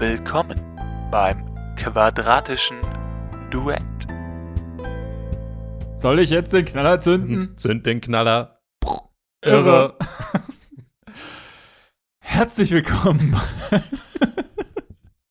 Willkommen beim quadratischen Duett. Soll ich jetzt den Knaller zünden? Zünd den Knaller. Irre. Herzlich willkommen.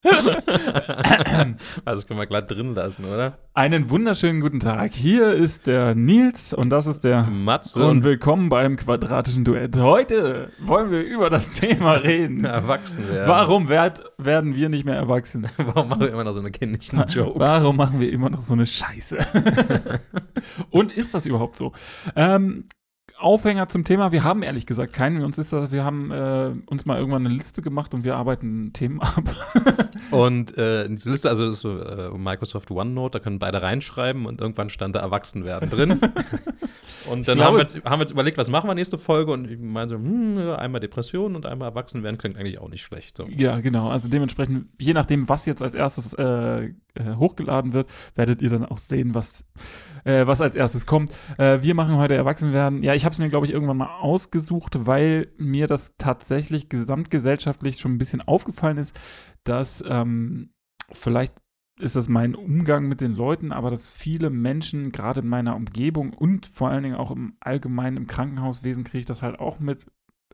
also das können wir glatt drin lassen, oder? Einen wunderschönen guten Tag. Hier ist der Nils und das ist der Matze. Und willkommen beim quadratischen Duett. Heute wollen wir über das Thema reden. Erwachsen werden. Warum werd, werden wir nicht mehr erwachsen? Warum machen wir immer noch so eine kindlichen Jokes? Warum machen wir immer noch so eine Scheiße? und ist das überhaupt so? Ähm, Aufhänger zum Thema. Wir haben ehrlich gesagt keinen. Uns ist das, wir haben äh, uns mal irgendwann eine Liste gemacht und wir arbeiten Themen ab. und äh, diese Liste, also ist äh, Microsoft OneNote, da können beide reinschreiben und irgendwann stand da Erwachsen werden drin. und dann glaube, haben, wir jetzt, haben wir jetzt überlegt, was machen wir nächste Folge und ich meine so, hm, einmal Depression und einmal Erwachsen werden klingt eigentlich auch nicht schlecht. So. Ja, genau. Also dementsprechend, je nachdem, was jetzt als erstes äh, äh, hochgeladen wird, werdet ihr dann auch sehen, was äh, was als erstes kommt. Äh, wir machen heute Erwachsenwerden. Ja, ich habe es mir, glaube ich, irgendwann mal ausgesucht, weil mir das tatsächlich gesamtgesellschaftlich schon ein bisschen aufgefallen ist, dass ähm, vielleicht ist das mein Umgang mit den Leuten, aber dass viele Menschen, gerade in meiner Umgebung und vor allen Dingen auch im Allgemeinen im Krankenhauswesen, kriege ich das halt auch mit,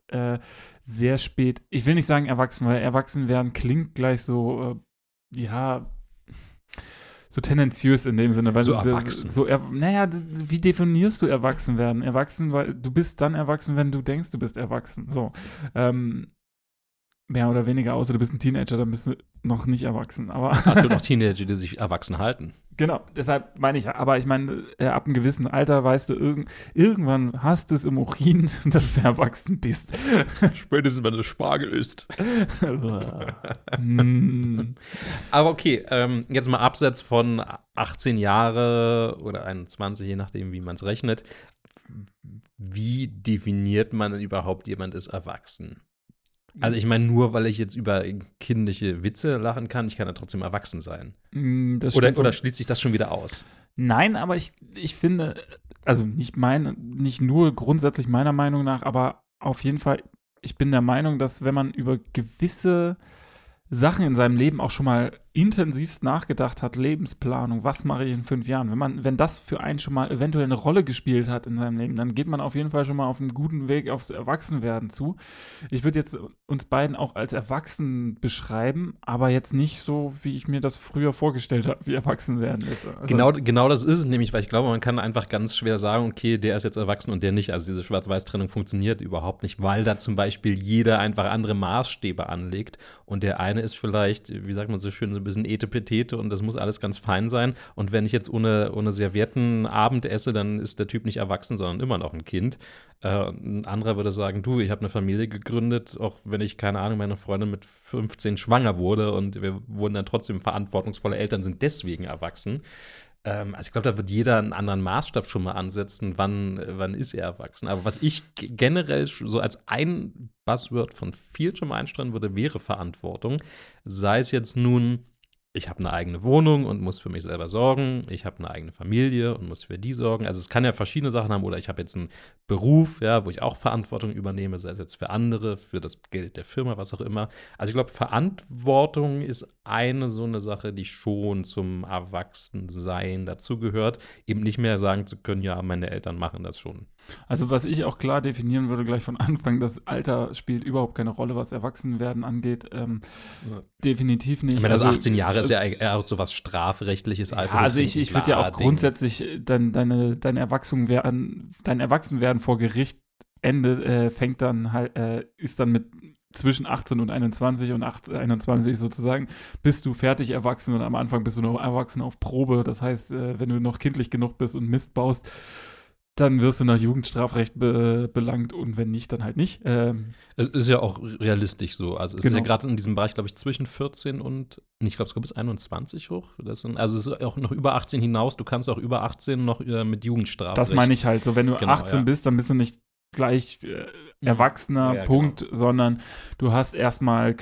äh, sehr spät. Ich will nicht sagen erwachsen, weil erwachsen werden klingt gleich so, äh, ja, so tendenziös in dem Sinne, weil so das, erwachsen. so er, naja, wie definierst du erwachsen werden? Erwachsen, weil du bist dann erwachsen, wenn du denkst, du bist erwachsen. So. Ähm, mehr oder weniger, außer du bist ein Teenager, dann bist du noch nicht erwachsen. Aber es gibt noch Teenager, die sich erwachsen halten. Genau, deshalb meine ich, aber ich meine, äh, ab einem gewissen Alter weißt du, irg irgendwann hast du es im Urin, dass du erwachsen bist. Spätestens, wenn du Spargel isst. Aber okay, ähm, jetzt mal abseits von 18 Jahre oder 21, je nachdem, wie man es rechnet. Wie definiert man überhaupt, jemand ist erwachsen? Also ich meine, nur weil ich jetzt über kindliche Witze lachen kann, ich kann ja trotzdem erwachsen sein. Mm, oder, oder schließt sich das schon wieder aus? Nein, aber ich, ich finde, also nicht mein, nicht nur grundsätzlich meiner Meinung nach, aber auf jeden Fall, ich bin der Meinung, dass wenn man über gewisse Sachen in seinem Leben auch schon mal intensivst nachgedacht hat, Lebensplanung, was mache ich in fünf Jahren, wenn man, wenn das für einen schon mal eventuell eine Rolle gespielt hat in seinem Leben, dann geht man auf jeden Fall schon mal auf einem guten Weg aufs Erwachsenwerden zu. Ich würde jetzt uns beiden auch als Erwachsen beschreiben, aber jetzt nicht so, wie ich mir das früher vorgestellt habe, wie Erwachsenwerden ist. Also genau, genau das ist es nämlich, weil ich glaube, man kann einfach ganz schwer sagen, okay, der ist jetzt erwachsen und der nicht. Also diese Schwarz-Weiß-Trennung funktioniert überhaupt nicht, weil da zum Beispiel jeder einfach andere Maßstäbe anlegt und der eine ist vielleicht, wie sagt man so schön, so bisschen Etepetete und das muss alles ganz fein sein. Und wenn ich jetzt ohne, ohne Servietten Abend esse, dann ist der Typ nicht erwachsen, sondern immer noch ein Kind. Äh, ein anderer würde sagen, du, ich habe eine Familie gegründet, auch wenn ich, keine Ahnung, meine Freundin mit 15 schwanger wurde und wir wurden dann trotzdem verantwortungsvolle Eltern, sind deswegen erwachsen. Ähm, also ich glaube, da wird jeder einen anderen Maßstab schon mal ansetzen, wann, wann ist er erwachsen. Aber was ich generell so als ein Buzzword von viel schon mal einstreuen würde, wäre Verantwortung. Sei es jetzt nun ich habe eine eigene Wohnung und muss für mich selber sorgen. Ich habe eine eigene Familie und muss für die sorgen. Also es kann ja verschiedene Sachen haben. Oder ich habe jetzt einen Beruf, ja, wo ich auch Verantwortung übernehme, sei es jetzt für andere, für das Geld der Firma, was auch immer. Also ich glaube, Verantwortung ist eine so eine Sache, die schon zum Erwachsensein dazugehört. Eben nicht mehr sagen zu können, ja, meine Eltern machen das schon. Also was ich auch klar definieren würde gleich von Anfang, das Alter spielt überhaupt keine Rolle, was Erwachsenwerden angeht. Ähm, ja. Definitiv nicht. Ich meine, das also, 18 Jahre ist ja eher auch so was strafrechtliches. Ja, also ich, ich würde ja auch grundsätzlich dein, deine, dein Erwachsenwerden, dein Erwachsenwerden vor Gericht Ende äh, fängt dann halt, äh, ist dann mit zwischen 18 und 21 und 8, 21 sozusagen, bist du fertig erwachsen und am Anfang bist du noch erwachsen auf Probe. Das heißt, äh, wenn du noch kindlich genug bist und Mist baust, dann wirst du nach Jugendstrafrecht be belangt und wenn nicht, dann halt nicht. Ähm, es ist ja auch realistisch so. Also es genau. ist ja genau. gerade in diesem Bereich, glaube ich, zwischen 14 und, ich glaube, es geht bis 21 hoch. Sind, also es ist auch noch über 18 hinaus. Du kannst auch über 18 noch äh, mit Jugendstrafrecht. Das meine ich halt. So, wenn du genau, 18 ja. bist, dann bist du nicht gleich äh, mhm. Erwachsener, ja, ja, Punkt, genau. sondern du hast erstmal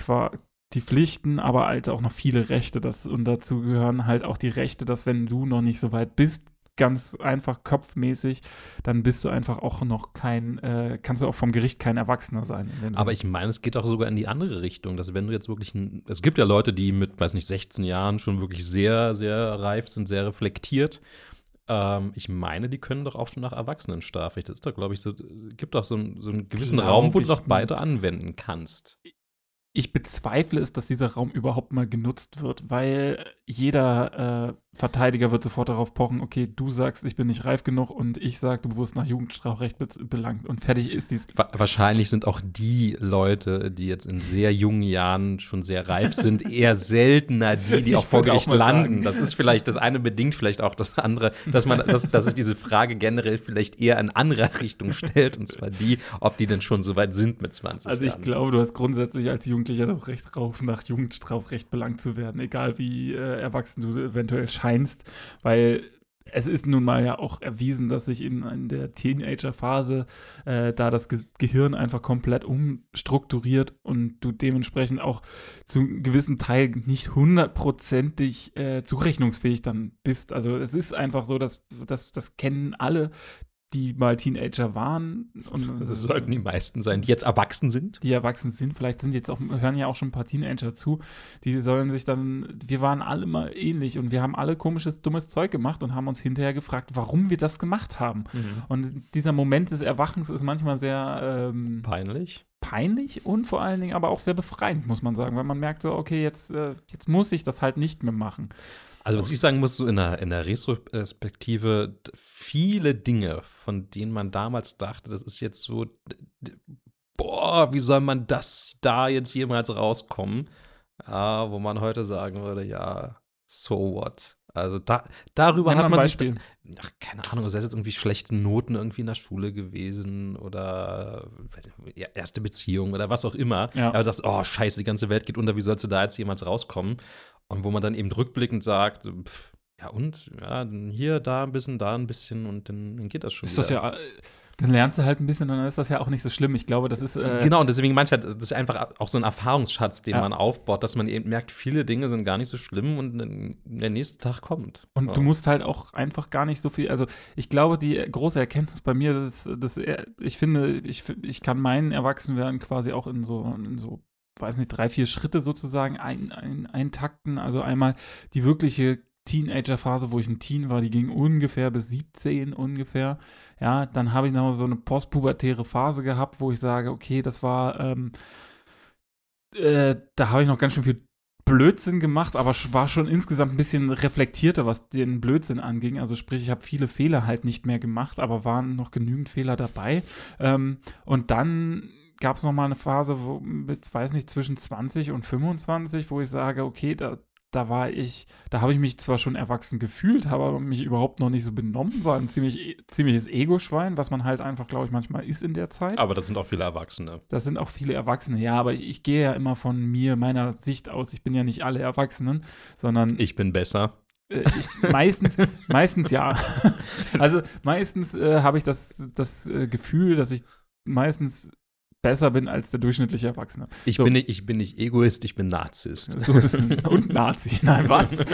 die Pflichten, aber halt auch noch viele Rechte. Das, und dazu gehören halt auch die Rechte, dass wenn du noch nicht so weit bist, ganz einfach kopfmäßig, dann bist du einfach auch noch kein, äh, kannst du auch vom Gericht kein Erwachsener sein. Aber ich meine, es geht auch sogar in die andere Richtung, dass wenn du jetzt wirklich, ein, es gibt ja Leute, die mit, weiß nicht, 16 Jahren schon wirklich sehr, sehr reif sind, sehr reflektiert. Ähm, ich meine, die können doch auch schon nach Erwachsenenstrafrecht. Das ist doch, glaube ich, so, gibt doch so, einen- so einen gewissen Raum, wo du doch beide anwenden kannst. Ich bezweifle es, dass dieser Raum überhaupt mal genutzt wird, weil jeder äh, Verteidiger wird sofort darauf pochen, okay, du sagst, ich bin nicht reif genug und ich sag, du wurdest nach Jugendstrafrecht be belangt und fertig ist dies. Wa wahrscheinlich sind auch die Leute, die jetzt in sehr jungen Jahren schon sehr reif sind, eher seltener die, die Ich auch vor auch Gericht mal landen. sagen. Das ist vielleicht das eine bedingt vielleicht auch das andere, dass man, dass, dass sich diese Frage generell vielleicht eher in anderer Richtung stellt, und zwar die, ob die denn schon so weit sind mit 20 Also ich Jahren. glaube, du hast grundsätzlich als Jugendlicher das Recht drauf, nach Jugendstrafrecht belangt zu werden, egal wie äh, erwachsen du eventuell scheinst, weil es ist nun mal ja auch erwiesen, dass sich in, in der Teenager-Phase äh, da das Ge Gehirn einfach komplett umstrukturiert und du dementsprechend auch zu einem gewissen Teil nicht hundertprozentig äh, zurechnungsfähig dann bist. Also es ist einfach so, dass, dass das kennen alle, die mal Teenager waren. Und das sollten die meisten sein, die jetzt erwachsen sind. die erwachsen sind, vielleicht sind jetzt auch, hören ja auch schon ein paar Teenager zu, die sollen sich dann, wir waren alle mal ähnlich und wir haben alle komisches, dummes Zeug gemacht und haben uns hinterher gefragt, warum wir das gemacht haben. Und dieser Moment des Erwachens ist manchmal sehr ähm, Peinlich. peinlich und vor allen Dingen aber auch sehr befreiend, muss man sagen, weil man merkt so, okay, jetzt, äh, jetzt muss ich das halt nicht mehr machen. Also, was ich sagen muss, so in der, in der Retrospektive, viele Dinge, von denen man damals dachte, das ist jetzt so, boah, wie soll man das da jetzt jemals rauskommen? Ah, wo man heute sagen würde, ja, so what? Also da, darüber Nenn hat man sich, Beispiel. ach, keine Ahnung, sei es jetzt irgendwie schlechte Noten irgendwie in der Schule gewesen oder nicht, erste Beziehung oder was auch immer. Ja. Aber das, oh scheiße, die ganze Welt geht unter, wie sollst du da jetzt jemals rauskommen? Und wo man dann eben rückblickend sagt, pff, ja und, ja, hier, da ein bisschen, da ein bisschen und dann, dann geht das schon Ist wieder. das ja, dann lernst du halt ein bisschen und dann ist das ja auch nicht so schlimm. Ich glaube, das ist. Äh, Genau, und deswegen ich halt, das ist einfach auch so ein Erfahrungsschatz, den Ja. man aufbaut, dass man eben merkt, viele Dinge sind gar nicht so schlimm und der nächste Tag kommt. Und Ja. du musst halt auch einfach gar nicht so viel, also ich glaube, die große Erkenntnis bei mir, das, das ich finde, ich, ich kann meinen Erwachsenwerden quasi auch in so, in so, weiß nicht, drei, vier Schritte sozusagen ein, ein, eintakten. Also einmal die wirkliche Teenager-Phase, wo ich ein Teen war, die ging ungefähr bis 17 ungefähr. Ja, dann habe ich noch so eine postpubertäre Phase gehabt, wo ich sage, okay, das war, ähm, äh, da habe ich noch ganz schön viel Blödsinn gemacht, aber war schon insgesamt ein bisschen reflektierter, was den Blödsinn anging. Also sprich, ich habe viele Fehler halt nicht mehr gemacht, aber waren noch genügend Fehler dabei. Ähm, und dann gab es noch mal eine Phase, wo mit, weiß nicht, zwischen 20 und 25, wo ich sage, okay, da, da war ich, da habe ich mich zwar schon erwachsen gefühlt, habe aber mich überhaupt noch nicht so benommen, war ein ziemlich, ziemliches Ego-Schwein, was man halt einfach, glaube ich, manchmal ist in der Zeit. Aber das sind auch viele Erwachsene. Das sind auch viele Erwachsene, ja, aber ich, ich gehe ja immer von mir, meiner Sicht aus. Ich bin ja nicht alle Erwachsenen, sondern Ich bin besser. äh, ich, meistens, meistens ja. Also meistens äh, habe ich das, das äh, Gefühl, dass ich meistens besser bin als der durchschnittliche Erwachsene. Ich, So. bin nicht, ich bin nicht Egoist, ich bin Narzisst. So ist es. Und Nazi. Nein, was?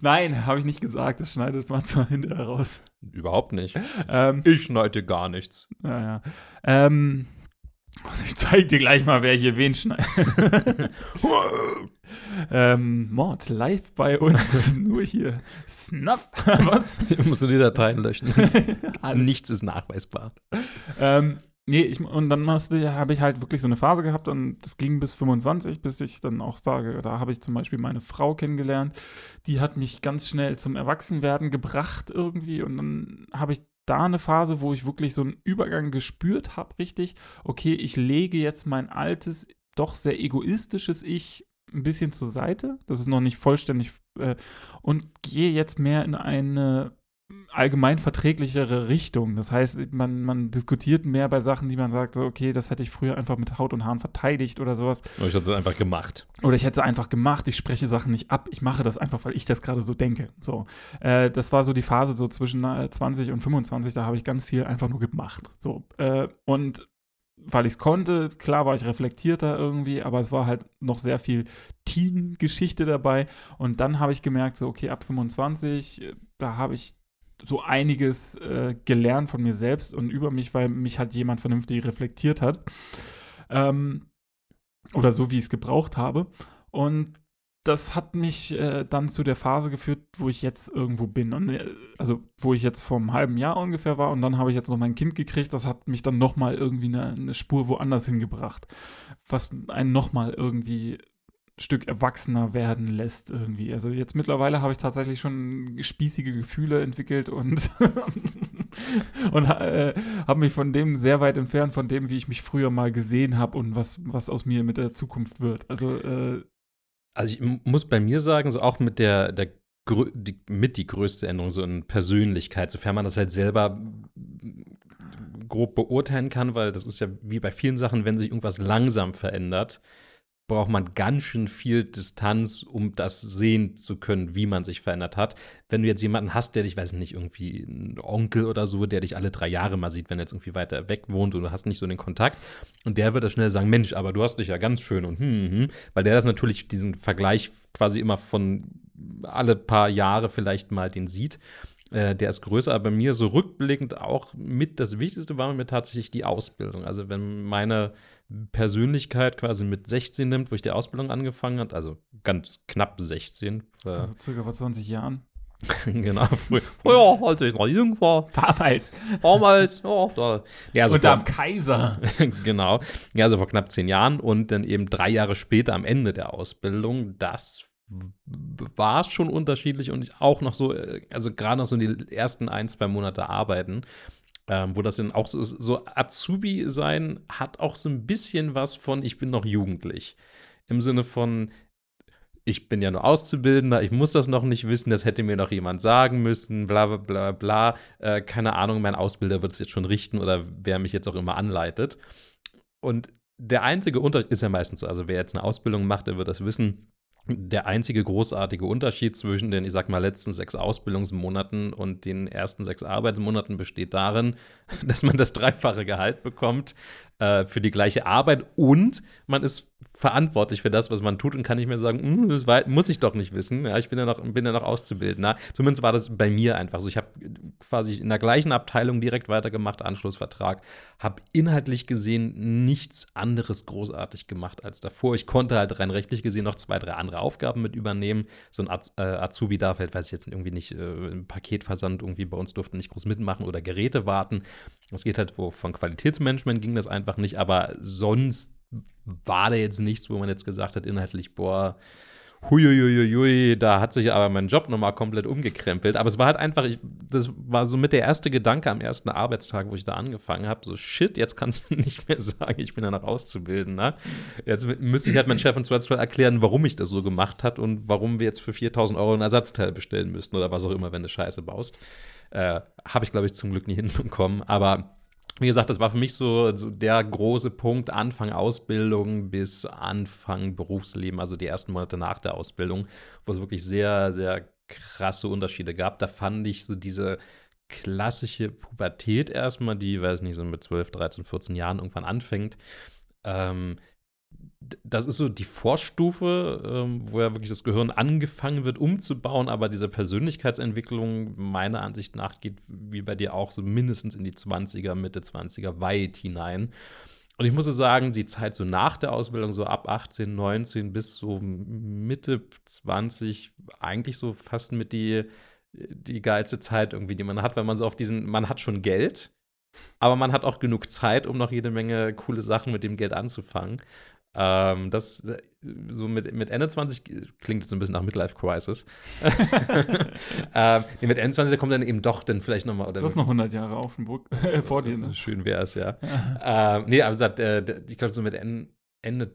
Nein, habe ich nicht gesagt. Das schneidet man zwar hinterher raus. Überhaupt nicht. Ähm, Ich schneide gar nichts. naja. Ähm, also ich zeige dir gleich mal, wer hier wen schneidet. ähm, Mord live bei uns. Nur hier. Snuff. Was? Musst du die Dateien löschen. Nichts ist nachweisbar. Ähm, nee, ich, und dann habe ich halt wirklich so eine Phase gehabt und das ging bis 25, bis ich dann auch sage, da habe ich zum Beispiel meine Frau kennengelernt, die hat mich ganz schnell zum Erwachsenwerden gebracht irgendwie und dann habe ich da eine Phase, wo ich wirklich so einen Übergang gespürt habe, richtig, okay, ich lege jetzt mein altes, doch sehr egoistisches Ich ein bisschen zur Seite, das ist noch nicht vollständig, äh, und gehe jetzt mehr in eine allgemein verträglichere Richtung. Das heißt, man, man diskutiert mehr bei Sachen, die man sagt, so, okay, das hätte ich früher einfach mit Haut und Haaren verteidigt oder sowas. Ich hatte es einfach gemacht. Oder ich hätte es einfach gemacht, ich spreche Sachen nicht ab, ich mache das einfach, weil ich das gerade so denke. So, äh, das war so die Phase so zwischen äh, 20 und 25, da habe ich ganz viel einfach nur gemacht. So, äh, und weil ich es konnte, klar war ich reflektierter irgendwie, aber es war halt noch sehr viel Teen-Geschichte dabei. Und dann habe ich gemerkt, so, okay, ab 25, äh, da habe ich so einiges äh, gelernt von mir selbst und über mich, weil mich halt jemand vernünftig reflektiert hat. Ähm, oder so, wie ich es gebraucht habe. Und das hat mich äh, dann zu der Phase geführt, wo ich jetzt irgendwo bin. Und, äh, also, wo ich jetzt vor einem halben Jahr ungefähr war. Und dann habe ich jetzt noch mein Kind gekriegt. Das hat mich dann nochmal irgendwie eine, eine Spur woanders hingebracht. Was einen nochmal irgendwie Stück erwachsener werden lässt irgendwie. Also jetzt mittlerweile habe ich tatsächlich schon spießige Gefühle entwickelt und, und äh, habe mich von dem sehr weit entfernt, von dem, wie ich mich früher mal gesehen habe und was, was aus mir mit der Zukunft wird. Also, äh, also ich muss bei mir sagen, so auch mit der, der die, mit die größte Änderung so in Persönlichkeit, sofern man das halt selber grob beurteilen kann, weil das ist ja wie bei vielen Sachen, wenn sich irgendwas langsam verändert, braucht man ganz schön viel Distanz, um das sehen zu können, wie man sich verändert hat. Wenn du jetzt jemanden hast, der dich, weiß nicht, irgendwie ein Onkel oder so, der dich alle drei Jahre mal sieht, wenn er jetzt irgendwie weiter weg wohnt und du hast nicht so den Kontakt, und der wird da schnell sagen, Mensch, aber du hast dich ja ganz schön und hm, hm, hm weil der das natürlich diesen Vergleich quasi immer von alle paar Jahre vielleicht mal den sieht. Äh, der ist größer, aber bei mir so rückblickend auch mit das Wichtigste war mir tatsächlich die Ausbildung. Also wenn meine Persönlichkeit quasi mit 16 nimmt, wo ich die Ausbildung angefangen habe, also ganz knapp 16. Äh, also circa vor 20 Jahren. genau, früher, früher, als ich noch jung war. Damals. Damals, ja, da. Ja, also Unter dem Kaiser. genau. Ja, also vor knapp zehn Jahren und dann eben drei Jahre später am Ende der Ausbildung. Das war schon unterschiedlich und auch noch so, äh, also gerade noch so die ersten ein, zwei Monate arbeiten ähm, wo das dann auch so so Azubi sein hat auch so ein bisschen was von, ich bin noch jugendlich. Im Sinne von, ich bin ja nur Auszubildender, ich muss das noch nicht wissen, das hätte mir noch jemand sagen müssen, bla bla bla bla. Äh, keine Ahnung, mein Ausbilder wird es jetzt schon richten oder wer mich jetzt auch immer anleitet. Und der einzige Unterschied ist ja meistens so, also wer jetzt eine Ausbildung macht, der wird das wissen der einzige großartige Unterschied zwischen den, ich sag mal, letzten sechs Ausbildungsmonaten und den ersten sechs Arbeitsmonaten besteht darin, dass man das dreifache Gehalt bekommt äh, für die gleiche Arbeit und man ist verantwortlich für das, was man tut und kann nicht mehr sagen, hm, das war, muss ich doch nicht wissen. Ja, ich bin ja noch, bin ja noch Auszubildender. Zumindest war das bei mir einfach so. Ich habe quasi in der gleichen Abteilung direkt weitergemacht, Anschlussvertrag, habe inhaltlich gesehen nichts anderes großartig gemacht als davor. Ich konnte halt rein rechtlich gesehen noch zwei, drei andere Aufgaben mit übernehmen. So ein Az äh, Azubi darf halt, weiß ich jetzt irgendwie nicht, äh, Paketversand irgendwie bei uns durften nicht groß mitmachen oder Geräte warten. Es geht halt, wo von Qualitätsmanagement ging das einfach nicht, aber sonst war da jetzt nichts, wo man jetzt gesagt hat, inhaltlich, boah, huiuiuiui, da hat sich aber mein Job nochmal komplett umgekrempelt. Aber es war halt einfach, ich, das war so mit der erste Gedanke am ersten Arbeitstag, wo ich da angefangen habe, so shit, jetzt kannst du nicht mehr sagen, ich bin ja noch auszubilden. Ne? Jetzt müsste ich halt meinen Chef und Zweifelsfall erklären, warum ich das so gemacht hat und warum wir jetzt für 4000 Euro ein Ersatzteil bestellen müssten oder was auch immer, wenn du Scheiße baust. Äh, habe ich, glaube ich, zum Glück nie hinbekommen. Aber wie gesagt, das war für mich so, so, der große Punkt, Anfang Ausbildung bis Anfang Berufsleben, also die ersten Monate nach der Ausbildung, wo es wirklich sehr, sehr krasse Unterschiede gab. Da fand ich so diese klassische Pubertät erstmal, die, weiß nicht, so mit 12, 13, 14 Jahren irgendwann anfängt, ähm, das ist so die Vorstufe, ähm, wo ja wirklich das Gehirn angefangen wird umzubauen, aber diese Persönlichkeitsentwicklung meiner Ansicht nach geht, wie bei dir auch, so mindestens in die 20er, Mitte 20er weit hinein. Und ich muss sagen, die Zeit so nach der Ausbildung, so ab 18, 19 bis so Mitte 20, eigentlich so fast mit die, die geilste Zeit irgendwie, die man hat, weil man so auf diesen, man hat schon Geld, aber man hat auch genug Zeit, um noch jede Menge coole Sachen mit dem Geld anzufangen. Ähm, das so mit, mit Ende 20 klingt jetzt ein bisschen nach Midlife Crisis. ähm, nee, mit Ende 20 kommt dann eben doch dann vielleicht nochmal. Du hast noch 100 Jahre auf dem Burg äh, vor dir. Ne? Schön wäre es, ja. ähm, nee, aber gesagt, äh, ich glaube, so mit Ende, Ende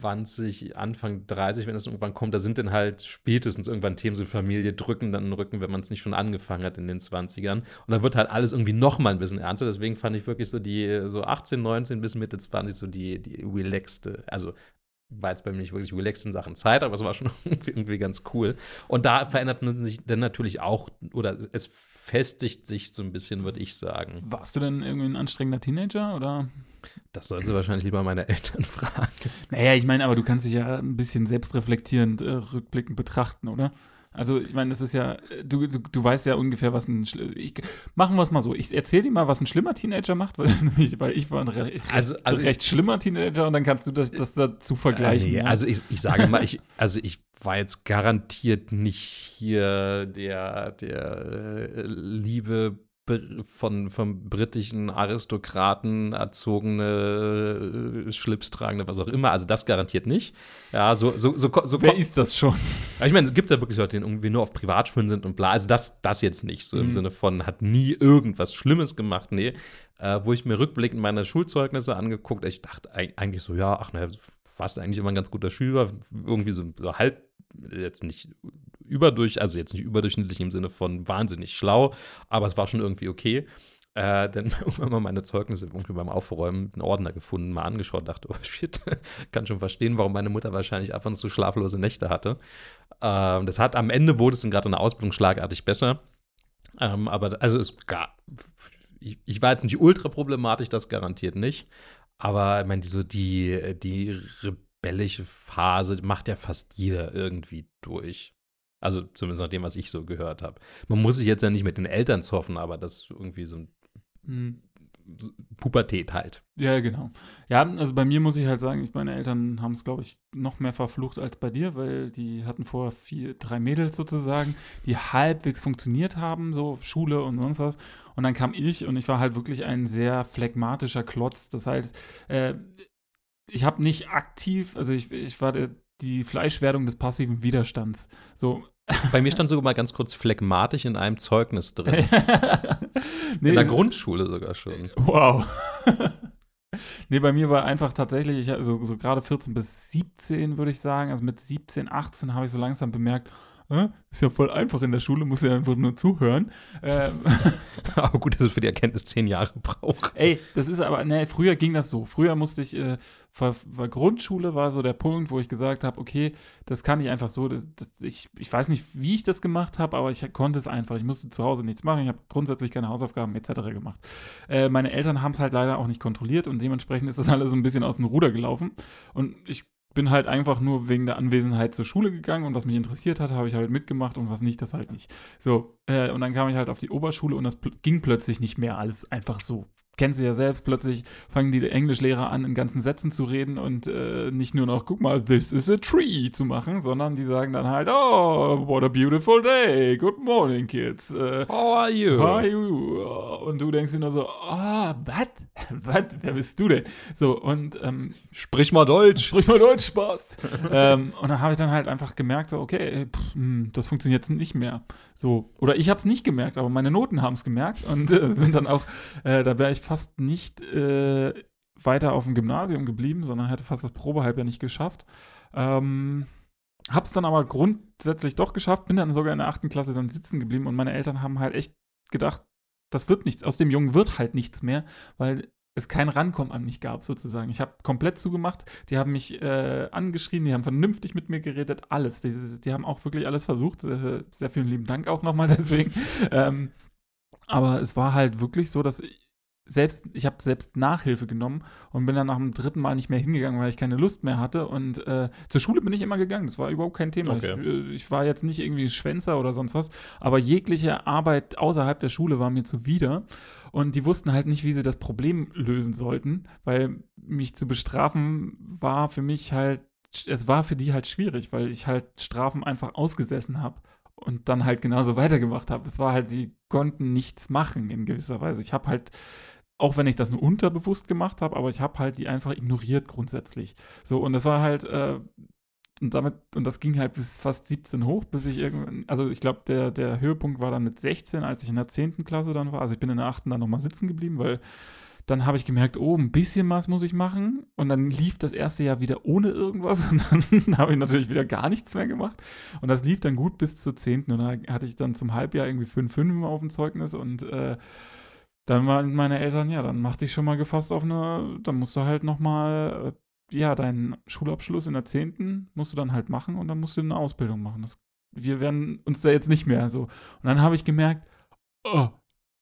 20, Anfang 30, wenn das irgendwann kommt, da sind dann halt spätestens irgendwann Themen so Familie drücken dann den Rücken, wenn man es nicht schon angefangen hat in den 20ern. Und dann wird halt alles irgendwie noch mal ein bisschen ernster. Deswegen fand ich wirklich so die so 18, 19 bis Mitte 20 so die, die relaxte, also war jetzt bei mir nicht wirklich relaxed in Sachen Zeit, aber es war schon irgendwie, irgendwie ganz cool. Und da verändert man sich dann natürlich auch, oder es festigt sich so ein bisschen, würde ich sagen. Warst du denn irgendwie ein anstrengender Teenager oder? Das sollten sie wahrscheinlich lieber meine Eltern fragen. Naja, ich meine, aber du kannst dich ja ein bisschen selbstreflektierend äh, rückblickend betrachten, oder? Also, ich meine, das ist ja, du, du, du weißt ja ungefähr, was ein. Ich, machen wir es mal so. Ich erzähle dir mal, was ein schlimmer Teenager macht, weil, ich- weil ich war ein re Also- recht, also recht schlimmer Teenager und dann kannst du das, das dazu vergleichen. Äh, nee, ja. Also ich, ich sage mal, ich, also ich war jetzt garantiert nicht hier der, der äh, liebe von vom britischen Aristokraten erzogene äh, Schlipstragende, was auch immer. Also das garantiert nicht. Ja, so so so, so Wer ist das schon? Ich meine, es gibt ja wirklich Leute, die irgendwie nur auf Privatschulen sind und bla. Also das, das jetzt nicht. So im Mhm. Sinne von, hat nie irgendwas Schlimmes gemacht. Nee. Äh, wo ich mir rückblickend meine Schulzeugnisse angeguckt, ich dachte eig- eigentlich so, ja, ach naja, warst eigentlich immer ein ganz guter Schüler. Irgendwie so, so halb, jetzt nicht überdurch, also jetzt nicht überdurchschnittlich im Sinne von wahnsinnig schlau, aber es war schon irgendwie okay. Äh, dann irgendwann mal meine Zeugnisse irgendwie beim Aufräumen einen Ordner gefunden, mal angeschaut, dachte, oh shit, kann schon verstehen, warum meine Mutter wahrscheinlich ab und zu schlaflose Nächte hatte. Ähm, das hat am Ende wurde es dann gerade in der Ausbildung schlagartig besser. Ähm, aber also es gab, ich, ich war jetzt nicht ultra problematisch, das garantiert nicht. Aber ich meine, die, so die, die rebellische Phase macht ja fast jeder irgendwie durch. Also zumindest nach dem, was ich so gehört habe. Man muss sich jetzt ja nicht mit den Eltern zoffen, aber das ist irgendwie so ein Hm. so Pubertät halt. Ja, genau. Ja, also bei mir muss ich halt sagen, ich, meine Eltern haben es, glaube ich, noch mehr verflucht als bei dir, weil die hatten vorher vier, drei Mädels sozusagen, die halbwegs funktioniert haben, so Schule und sonst was. Und dann kam ich und ich war halt wirklich ein sehr phlegmatischer Klotz. Das heißt, äh, ich habe nicht aktiv, also ich, ich war der, die Fleischwerdung des passiven Widerstands. So. Bei mir stand sogar mal ganz kurz phlegmatisch in einem Zeugnis drin. nee, in der Grundschule sogar schon. Wow. nee, bei mir war einfach tatsächlich, ich, also so gerade 14 bis 17 würde ich sagen, also mit 17, 18 habe ich so langsam bemerkt, ist ja voll einfach in der Schule, muss ja einfach nur zuhören. Ähm, Aber gut, dass es für die Erkenntnis zehn Jahre braucht. ey, das ist aber, ne, früher ging das so. Früher musste ich, äh, war, war Grundschule war so der Punkt, wo ich gesagt habe, okay, das kann ich einfach so, das, das, ich, ich weiß nicht, wie ich das gemacht habe, aber ich konnte es einfach. Ich musste zu Hause nichts machen, ich habe grundsätzlich keine Hausaufgaben etc. gemacht. Äh, meine Eltern haben es halt leider auch nicht kontrolliert und dementsprechend ist das alles so ein bisschen aus dem Ruder gelaufen. Und ich bin halt einfach nur wegen der Anwesenheit zur Schule gegangen und was mich interessiert hat, habe ich halt mitgemacht und was nicht, das halt nicht. So, äh, und dann kam ich halt auf die Oberschule und das pl ging plötzlich nicht mehr alles einfach so. Kennst du ja selbst, plötzlich fangen die Englischlehrer an, in ganzen Sätzen zu reden und äh, nicht nur noch, guck mal, this is a tree zu machen, sondern die sagen dann halt, oh, what a beautiful day, good morning, kids. Äh, How are you? How are you? Und du denkst dir nur so, ah, was? Was? Wer bist du denn? So, und ähm, Sprich mal Deutsch. sprich mal Deutsch, Spaß. ähm, und dann habe ich dann halt einfach gemerkt, so, okay, pff, hm, das funktioniert jetzt nicht mehr. So, oder ich habe es nicht gemerkt, aber meine Noten haben es gemerkt und äh, sind dann auch, äh, da wäre ich fast nicht äh, weiter auf dem Gymnasium geblieben, sondern hätte fast das Probehalbjahr nicht geschafft. Ähm, hab's dann aber grundsätzlich doch geschafft, bin dann sogar in der achten Klasse dann sitzen geblieben und meine Eltern haben halt echt gedacht, das wird nichts, aus dem Jungen wird halt nichts mehr, weil es kein Rankommen an mich gab, sozusagen. Ich habe komplett zugemacht, die haben mich äh, angeschrien, die haben vernünftig mit mir geredet, alles. Die, die haben auch wirklich alles versucht. Äh, sehr vielen lieben Dank auch nochmal deswegen. ähm, aber es war halt wirklich so, dass ich selbst, ich habe selbst Nachhilfe genommen und bin dann nach dem dritten Mal nicht mehr hingegangen, weil ich keine Lust mehr hatte. Und äh, zur Schule bin ich immer gegangen. Das war überhaupt kein Thema. Okay. Ich, äh, ich war jetzt nicht irgendwie Schwänzer oder sonst was, aber jegliche Arbeit außerhalb der Schule war mir zuwider. Und die wussten halt nicht, wie sie das Problem lösen sollten, weil mich zu bestrafen war für mich halt, es war für die halt schwierig, weil ich halt Strafen einfach ausgesessen habe und dann halt genauso weitergemacht habe. Das war halt, sie konnten nichts machen in gewisser Weise. Ich habe halt, auch wenn ich das nur unterbewusst gemacht habe, aber ich habe halt die einfach ignoriert grundsätzlich. So, und das war halt, äh, und damit, und das ging halt bis fast 17 hoch, bis ich irgendwann, also ich glaube, der, der Höhepunkt war dann mit 16, als ich in der 10. Klasse dann war. Also ich bin in der 8. dann nochmal sitzen geblieben, weil dann habe ich gemerkt, oh, ein bisschen was muss ich machen. Und dann lief das erste Jahr wieder ohne irgendwas. Und dann habe ich natürlich wieder gar nichts mehr gemacht. Und das lief dann gut bis zur 10. Und da hatte ich dann zum Halbjahr irgendwie 5,5 auf dem Zeugnis. Und äh, dann waren meine Eltern, ja, dann mach dich schon mal gefasst auf eine, dann musst du halt nochmal, äh, ja, deinen Schulabschluss in der 10. musst du dann halt machen und dann musst du eine Ausbildung machen. Das, wir werden uns da jetzt nicht mehr so. Und dann habe ich gemerkt, oh,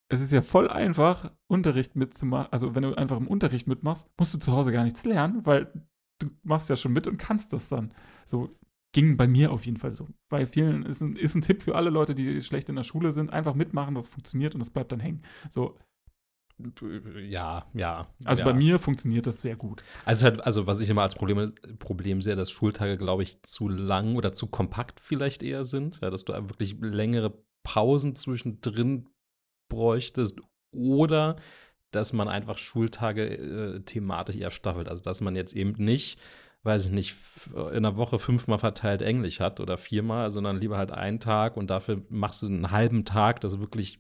es ist ja voll einfach, Unterricht mitzumachen. Also, wenn du einfach im Unterricht mitmachst, musst du zu Hause gar nichts lernen, weil du machst ja schon mit und kannst das dann. So ging bei mir auf jeden Fall so. Bei vielen ist ein, ist ein Tipp für alle Leute, die schlecht in der Schule sind, einfach mitmachen, das funktioniert und das bleibt dann hängen. So, Ja, ja. also ja. bei mir funktioniert das sehr gut. Also, halt, also was ich immer als Problem, Problem sehe, dass Schultage, glaube ich, zu lang oder zu kompakt vielleicht eher sind. Ja, dass du wirklich längere Pausen zwischendrin bräuchtest oder dass man einfach Schultage äh, thematisch eher staffelt. Also dass man jetzt eben nicht, weiß ich nicht, in der Woche fünfmal verteilt Englisch hat oder viermal, sondern lieber halt einen Tag und dafür machst du einen halben Tag, das wirklich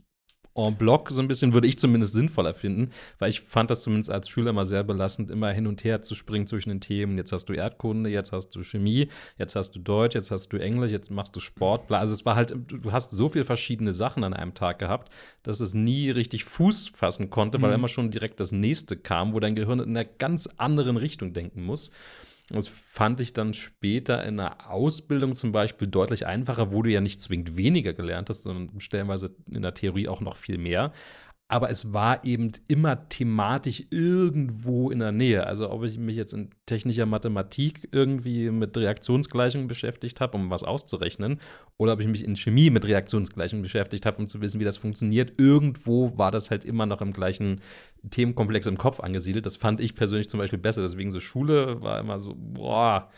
en bloc so ein bisschen, würde ich zumindest sinnvoller finden, weil ich fand das zumindest als Schüler immer sehr belastend, immer hin und her zu springen zwischen den Themen. Jetzt hast du Erdkunde, jetzt hast du Chemie, jetzt hast du Deutsch, jetzt hast du Englisch, jetzt machst du Sport. Also es war halt, du hast so viele verschiedene Sachen an einem Tag gehabt, dass es nie richtig Fuß fassen konnte, weil Mhm. immer schon direkt das nächste kam, wo dein Gehirn in einer ganz anderen Richtung denken muss. Das fand ich dann später in der Ausbildung zum Beispiel deutlich einfacher, wo du ja nicht zwingend weniger gelernt hast, sondern stellenweise in der Theorie auch noch viel mehr. Aber es war eben immer thematisch irgendwo in der Nähe. Also ob ich mich jetzt in technischer Mathematik irgendwie mit Reaktionsgleichungen beschäftigt habe, um was auszurechnen, oder ob ich mich in Chemie mit Reaktionsgleichungen beschäftigt habe, um zu wissen, wie das funktioniert. Irgendwo war das halt immer noch im gleichen Themenkomplex im Kopf angesiedelt. Das fand ich persönlich zum Beispiel besser. Deswegen so Schule war immer so, boah.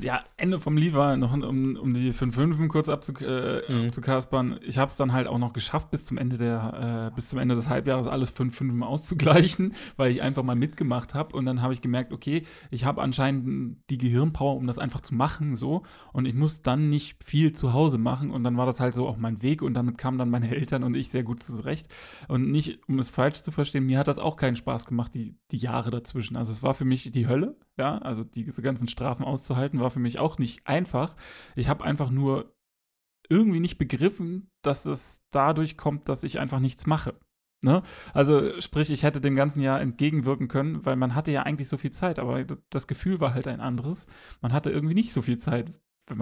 Ja, Ende vom Lied war noch, um, um die 5-5 kurz abzuk äh, Mhm. abzukaspern. Ich habe es dann halt auch noch geschafft, bis zum Ende der, äh, bis zum Ende des Halbjahres alles 5-5 auszugleichen, weil ich einfach mal mitgemacht habe. Und dann habe ich gemerkt, okay, ich habe anscheinend die Gehirnpower, um das einfach zu machen, so. Und ich muss dann nicht viel zu Hause machen. Und dann war das halt so auch mein Weg. Und damit kamen dann meine Eltern und ich sehr gut zurecht. Und nicht, um es falsch zu verstehen, mir hat das auch keinen Spaß gemacht, die, die Jahre dazwischen. Also es war für mich die Hölle, ja, also diese ganzen Strafen auszuhalten, war für mich auch nicht einfach. Ich habe einfach nur irgendwie nicht begriffen, dass es dadurch kommt, dass ich einfach nichts mache. Ne? Also sprich, ich hätte dem ganzen Jahr entgegenwirken können, weil man hatte ja eigentlich so viel Zeit, aber das Gefühl war halt ein anderes. Man hatte irgendwie nicht so viel Zeit.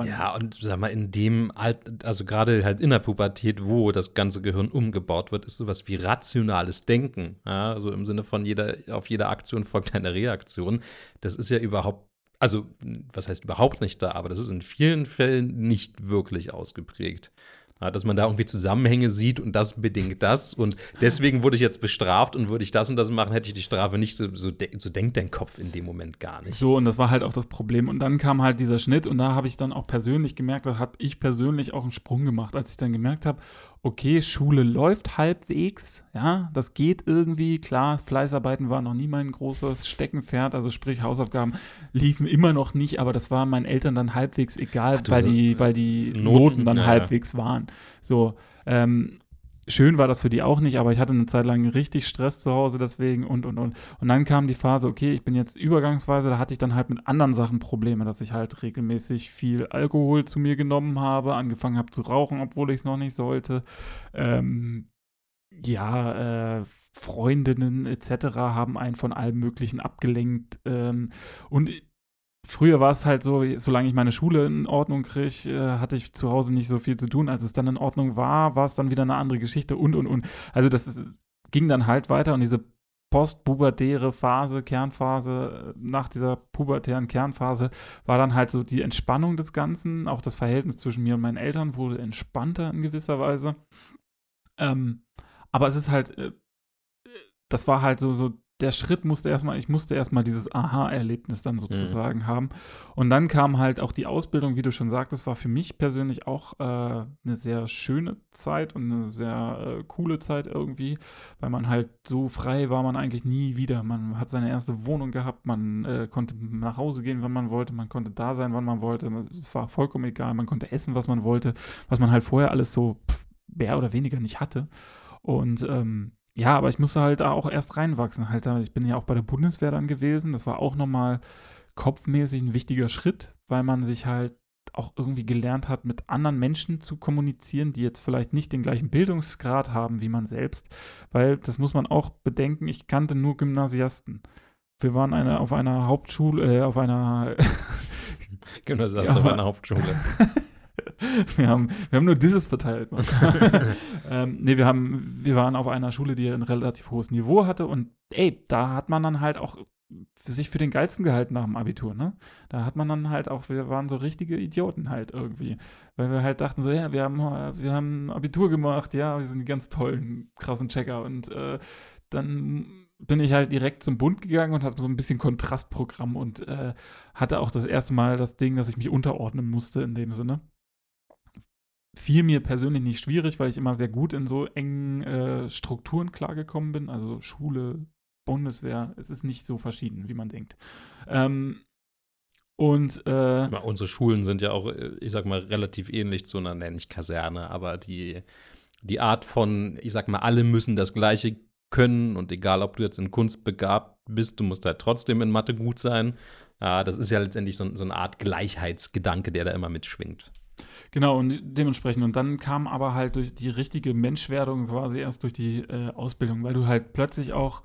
Ja, und sag mal, in dem Alt, also gerade halt in der Pubertät, wo das ganze Gehirn umgebaut wird, ist sowas wie rationales Denken. Ja, also im Sinne von jeder, auf jede Aktion folgt eine Reaktion. Das ist ja überhaupt, also was heißt überhaupt nicht da, aber das ist in vielen Fällen nicht wirklich ausgeprägt. Ja, dass man da irgendwie Zusammenhänge sieht und das bedingt das. Und deswegen wurde ich jetzt bestraft und würde ich das und das machen, hätte ich die Strafe nicht so, so, de so denkt dein Kopf in dem Moment gar nicht. So, und das war halt auch das Problem. Und dann kam halt dieser Schnitt und da habe ich dann auch persönlich gemerkt, da habe ich persönlich auch einen Sprung gemacht, als ich dann gemerkt habe, okay, Schule läuft halbwegs, ja, das geht irgendwie, klar, Fleißarbeiten war noch nie mein großes Steckenpferd, also sprich Hausaufgaben liefen immer noch nicht, aber das war meinen Eltern dann halbwegs egal, Ach, weil die, weil die Noten, Noten, dann ja. halbwegs waren. So, ähm, Schön war das für die auch nicht, aber ich hatte eine Zeit lang richtig Stress zu Hause deswegen und und und. Und dann kam die Phase, okay, ich bin jetzt übergangsweise, da hatte ich dann halt mit anderen Sachen Probleme, dass ich halt regelmäßig viel Alkohol zu mir genommen habe, angefangen habe zu rauchen, obwohl ich es noch nicht sollte. Ähm, ja, äh, Freundinnen etc. haben einen von allem Möglichen abgelenkt. Ähm, und früher war es halt so, solange ich meine Schule in Ordnung kriege, äh, hatte ich zu Hause nicht so viel zu tun. Als es dann in Ordnung war, war es dann wieder eine andere Geschichte und und und. Also das ist, ging dann halt weiter und diese postpubertäre Phase, Kernphase, äh, nach dieser pubertären Kernphase war dann halt so die Entspannung des Ganzen. Auch das Verhältnis zwischen mir und meinen Eltern wurde entspannter in gewisser Weise. Ähm, aber es ist halt, äh, das war halt so, so, der Schritt musste erstmal, ich musste erstmal dieses Aha-Erlebnis dann sozusagen haben. Und dann kam halt auch die Ausbildung, wie du schon sagtest, war für mich persönlich auch äh, eine sehr schöne Zeit und eine sehr äh, coole Zeit irgendwie, weil man halt so frei war man eigentlich nie wieder. Man hat seine erste Wohnung gehabt, man äh, konnte nach Hause gehen, wann man wollte, man konnte da sein, wann man wollte. Es war vollkommen egal, man konnte essen, was man wollte, was man halt vorher alles so pff, mehr oder weniger nicht hatte. Und ähm, ja, aber ich musste halt da auch erst reinwachsen. Halt, ich bin ja auch bei der Bundeswehr dann gewesen. Das war auch nochmal kopfmäßig ein wichtiger Schritt, weil man sich halt auch irgendwie gelernt hat, mit anderen Menschen zu kommunizieren, die jetzt vielleicht nicht den gleichen Bildungsgrad haben wie man selbst. Weil das muss man auch bedenken, ich kannte nur Gymnasiasten. Wir waren eine, auf einer Hauptschule, äh, auf einer das Ja, auf einer Hauptschule. wir, haben, wir haben nur dieses verteilt. ähm, nee, wir haben, wir waren auf einer Schule, die ein relativ hohes Niveau hatte und ey, da hat man dann halt auch für sich für den Geilsten gehalten nach dem Abitur, ne? Da hat man dann halt auch, wir waren so richtige Idioten halt irgendwie. Weil wir halt dachten so, ja, wir haben, wir haben Abitur gemacht, ja, wir sind die ganz tollen, krassen Checker. Und äh, dann bin ich halt direkt zum Bund gegangen und hatte so ein bisschen Kontrastprogramm und äh, hatte auch das erste Mal das Ding, dass ich mich unterordnen musste in dem Sinne. Fiel mir persönlich nicht schwierig, weil ich immer sehr gut in so engen äh, Strukturen klargekommen bin, also Schule, Bundeswehr, es ist nicht so verschieden, wie man denkt. Ähm, und äh, unsere Schulen sind ja auch, ich sag mal, relativ ähnlich zu einer, nenne ich Kaserne, aber die, die Art von, ich sag mal, alle müssen das Gleiche können und egal, ob du jetzt in Kunst begabt bist, du musst halt trotzdem in Mathe gut sein. Ja, das ist ja letztendlich so, so eine Art Gleichheitsgedanke, der da immer mitschwingt. Genau, und dementsprechend. Und dann kam aber halt durch die richtige Menschwerdung quasi erst durch die äh, Ausbildung, weil du halt plötzlich auch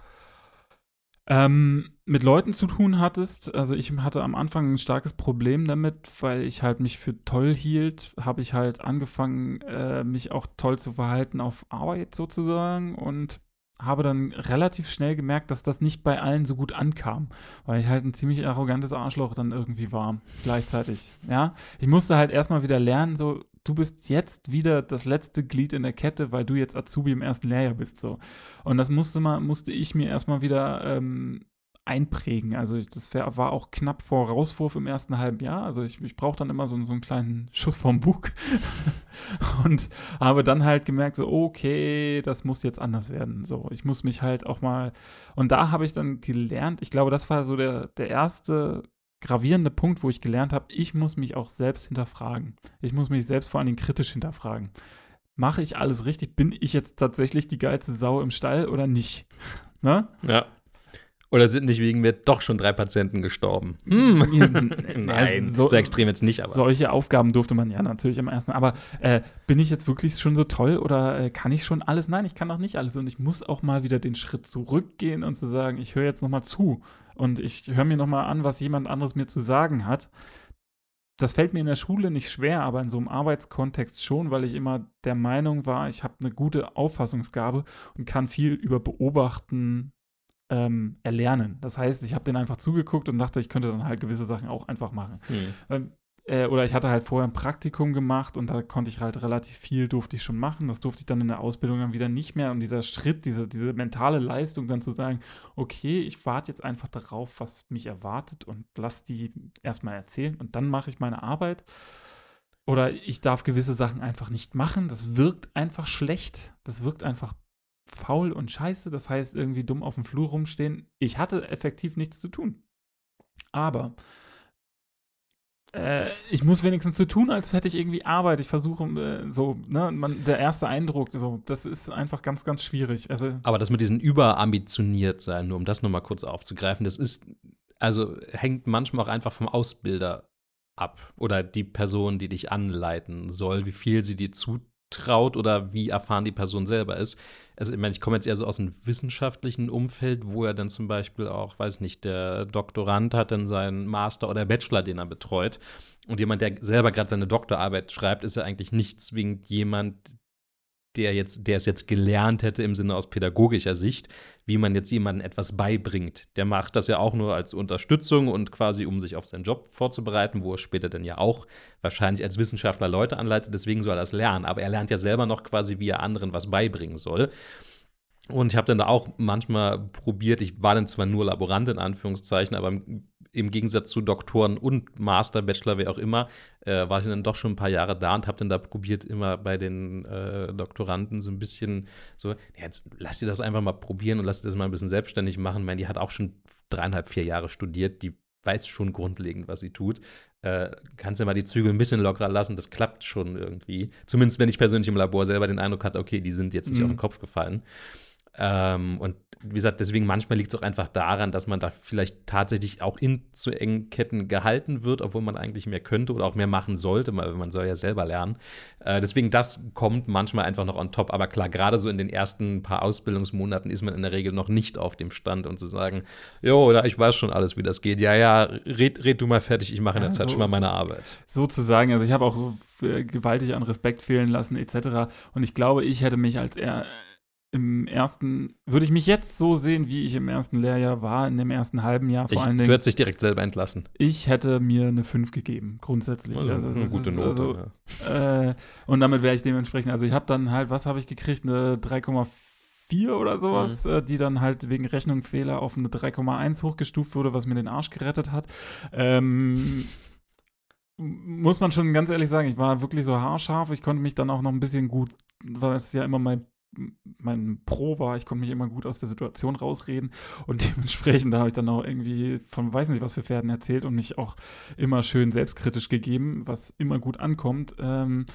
ähm, mit Leuten zu tun hattest. Also ich hatte am Anfang ein starkes Problem damit, weil ich halt mich für toll hielt, habe ich halt angefangen, äh, mich auch toll zu verhalten auf Arbeit sozusagen und habe dann relativ schnell gemerkt, dass das nicht bei allen so gut ankam, weil ich halt ein ziemlich arrogantes Arschloch dann irgendwie war, gleichzeitig. Ja, ich musste halt erstmal wieder lernen, so, du bist jetzt wieder das letzte Glied in der Kette, weil du jetzt Azubi im ersten Lehrjahr bist, so. Und das musste mal, musste ich mir erstmal wieder ähm, einprägen. Also das war auch knapp vor Rauswurf im ersten halben Jahr. Also ich, ich brauche dann immer so, so einen kleinen Schuss vom Bug und habe dann halt gemerkt, so okay, das muss jetzt anders werden. So, ich muss mich halt auch mal und da habe ich dann gelernt. Ich glaube, das war so der der erste gravierende Punkt, wo ich gelernt habe, ich muss mich auch selbst hinterfragen. Ich muss mich selbst vor allen Dingen kritisch hinterfragen. Mache ich alles richtig? Bin ich jetzt tatsächlich die geilste Sau im Stall oder nicht? Ne? Ja. Oder sind nicht wegen mir doch schon drei Patienten gestorben? Hm. Nein, so, so, extrem jetzt nicht. Aber. Solche Aufgaben durfte man ja natürlich im ersten. Aber äh, bin ich jetzt wirklich schon so toll oder äh, kann ich schon alles? Nein, ich kann auch nicht alles. Und ich muss auch mal wieder den Schritt zurückgehen und zu sagen, ich höre jetzt noch mal zu und ich höre mir noch mal an, was jemand anderes mir zu sagen hat. Das fällt mir in der Schule nicht schwer, aber in so einem Arbeitskontext schon, weil ich immer der Meinung war, ich habe eine gute Auffassungsgabe und kann viel über Beobachten ähm, erlernen. Das heißt, ich habe den einfach zugeguckt und dachte, ich könnte dann halt gewisse Sachen auch einfach machen. Mhm. Äh, oder ich hatte halt vorher ein Praktikum gemacht und da konnte ich halt relativ viel, durfte ich schon machen. Das durfte ich dann in der Ausbildung dann wieder nicht mehr. Und dieser Schritt, diese, diese mentale Leistung dann zu sagen, okay, ich warte jetzt einfach darauf, was mich erwartet und lass die erstmal erzählen und dann mache ich meine Arbeit. Oder ich darf gewisse Sachen einfach nicht machen. Das wirkt einfach schlecht. Das wirkt einfach faul und scheiße, das heißt irgendwie dumm auf dem Flur rumstehen. Ich hatte effektiv nichts zu tun. Aber äh, ich muss wenigstens so tun, als hätte ich irgendwie Arbeit. Ich versuche äh, so, ne, man, der erste Eindruck, so, das ist einfach ganz, ganz schwierig. Also, Aber das mit diesem überambitioniert sein, nur um das nochmal kurz aufzugreifen, das ist, also hängt manchmal auch einfach vom Ausbilder ab oder die Person, die dich anleiten soll, wie viel sie dir zutraut oder wie erfahren die Person selber ist also ich meine, ich komme jetzt eher so aus einem wissenschaftlichen Umfeld, wo er dann zum Beispiel auch, weiß nicht, der Doktorand hat dann seinen Master oder Bachelor, den er betreut. Und jemand, der selber gerade seine Doktorarbeit schreibt, ist ja eigentlich nicht zwingend jemand, der jetzt, der es jetzt gelernt hätte im Sinne aus pädagogischer Sicht, wie man jetzt jemandem etwas beibringt. Der macht das ja auch nur als Unterstützung und quasi, um sich auf seinen Job vorzubereiten, wo er später dann ja auch wahrscheinlich als Wissenschaftler Leute anleitet, deswegen soll er das lernen. Aber er lernt ja selber noch quasi, wie er anderen was beibringen soll. Und ich habe dann da auch manchmal probiert, ich war dann zwar nur Laborant in Anführungszeichen, aber im Gegensatz zu Doktoren und Master, Bachelor, wer auch immer, äh, war ich dann doch schon ein paar Jahre da und habe dann da probiert, immer bei den äh, Doktoranden so ein bisschen so, jetzt lass dir das einfach mal probieren und lass dir das mal ein bisschen selbstständig machen. Ich meine, die hat auch schon dreieinhalb, vier Jahre studiert, die weiß schon grundlegend, was sie tut. Äh, kannst ja mal die Zügel ein bisschen lockerer lassen, das klappt schon irgendwie. Zumindest wenn ich persönlich im Labor selber den Eindruck hatte, okay, die sind jetzt nicht mhm. auf den Kopf gefallen. Ähm, und wie gesagt, deswegen manchmal liegt es auch einfach daran, dass man da vielleicht tatsächlich auch in zu engen Ketten gehalten wird, obwohl man eigentlich mehr könnte oder auch mehr machen sollte, weil man soll ja selber lernen. Äh, deswegen, das kommt manchmal einfach noch on top. Aber klar, gerade so in den ersten paar Ausbildungsmonaten ist man in der Regel noch nicht auf dem Stand und zu sagen, jo, oder ich weiß schon alles, wie das geht. Ja, ja, red, red du mal fertig, ich mache in der ja, Zeit so schon mal meine Arbeit. Sozusagen, also ich habe auch äh, gewaltig an Respekt fehlen lassen, etc. Und ich glaube, ich hätte mich als er im ersten, würde ich mich jetzt so sehen, wie ich im ersten Lehrjahr war, in dem ersten halben Jahr vor Ich, allen du Dingen. hättest dich direkt selber entlassen. Ich hätte mir eine 5 gegeben, grundsätzlich. Also, eine das gute ist Note. Also, ja. äh, und damit wäre ich dementsprechend, also ich habe dann halt, was habe ich gekriegt, eine 3,4 oder sowas, Mhm. äh, die dann halt wegen Rechnungsfehler auf eine 3,1 hochgestuft wurde, was mir den Arsch gerettet hat. Ähm, muss man schon ganz ehrlich sagen, ich war wirklich so haarscharf, ich konnte mich dann auch noch ein bisschen gut, weil es ja immer mein mein Pro war, ich konnte mich immer gut aus der Situation rausreden und dementsprechend da habe ich dann auch irgendwie von weiß nicht was für Pferden erzählt und mich auch immer schön selbstkritisch gegeben, was immer gut ankommt. Ähm,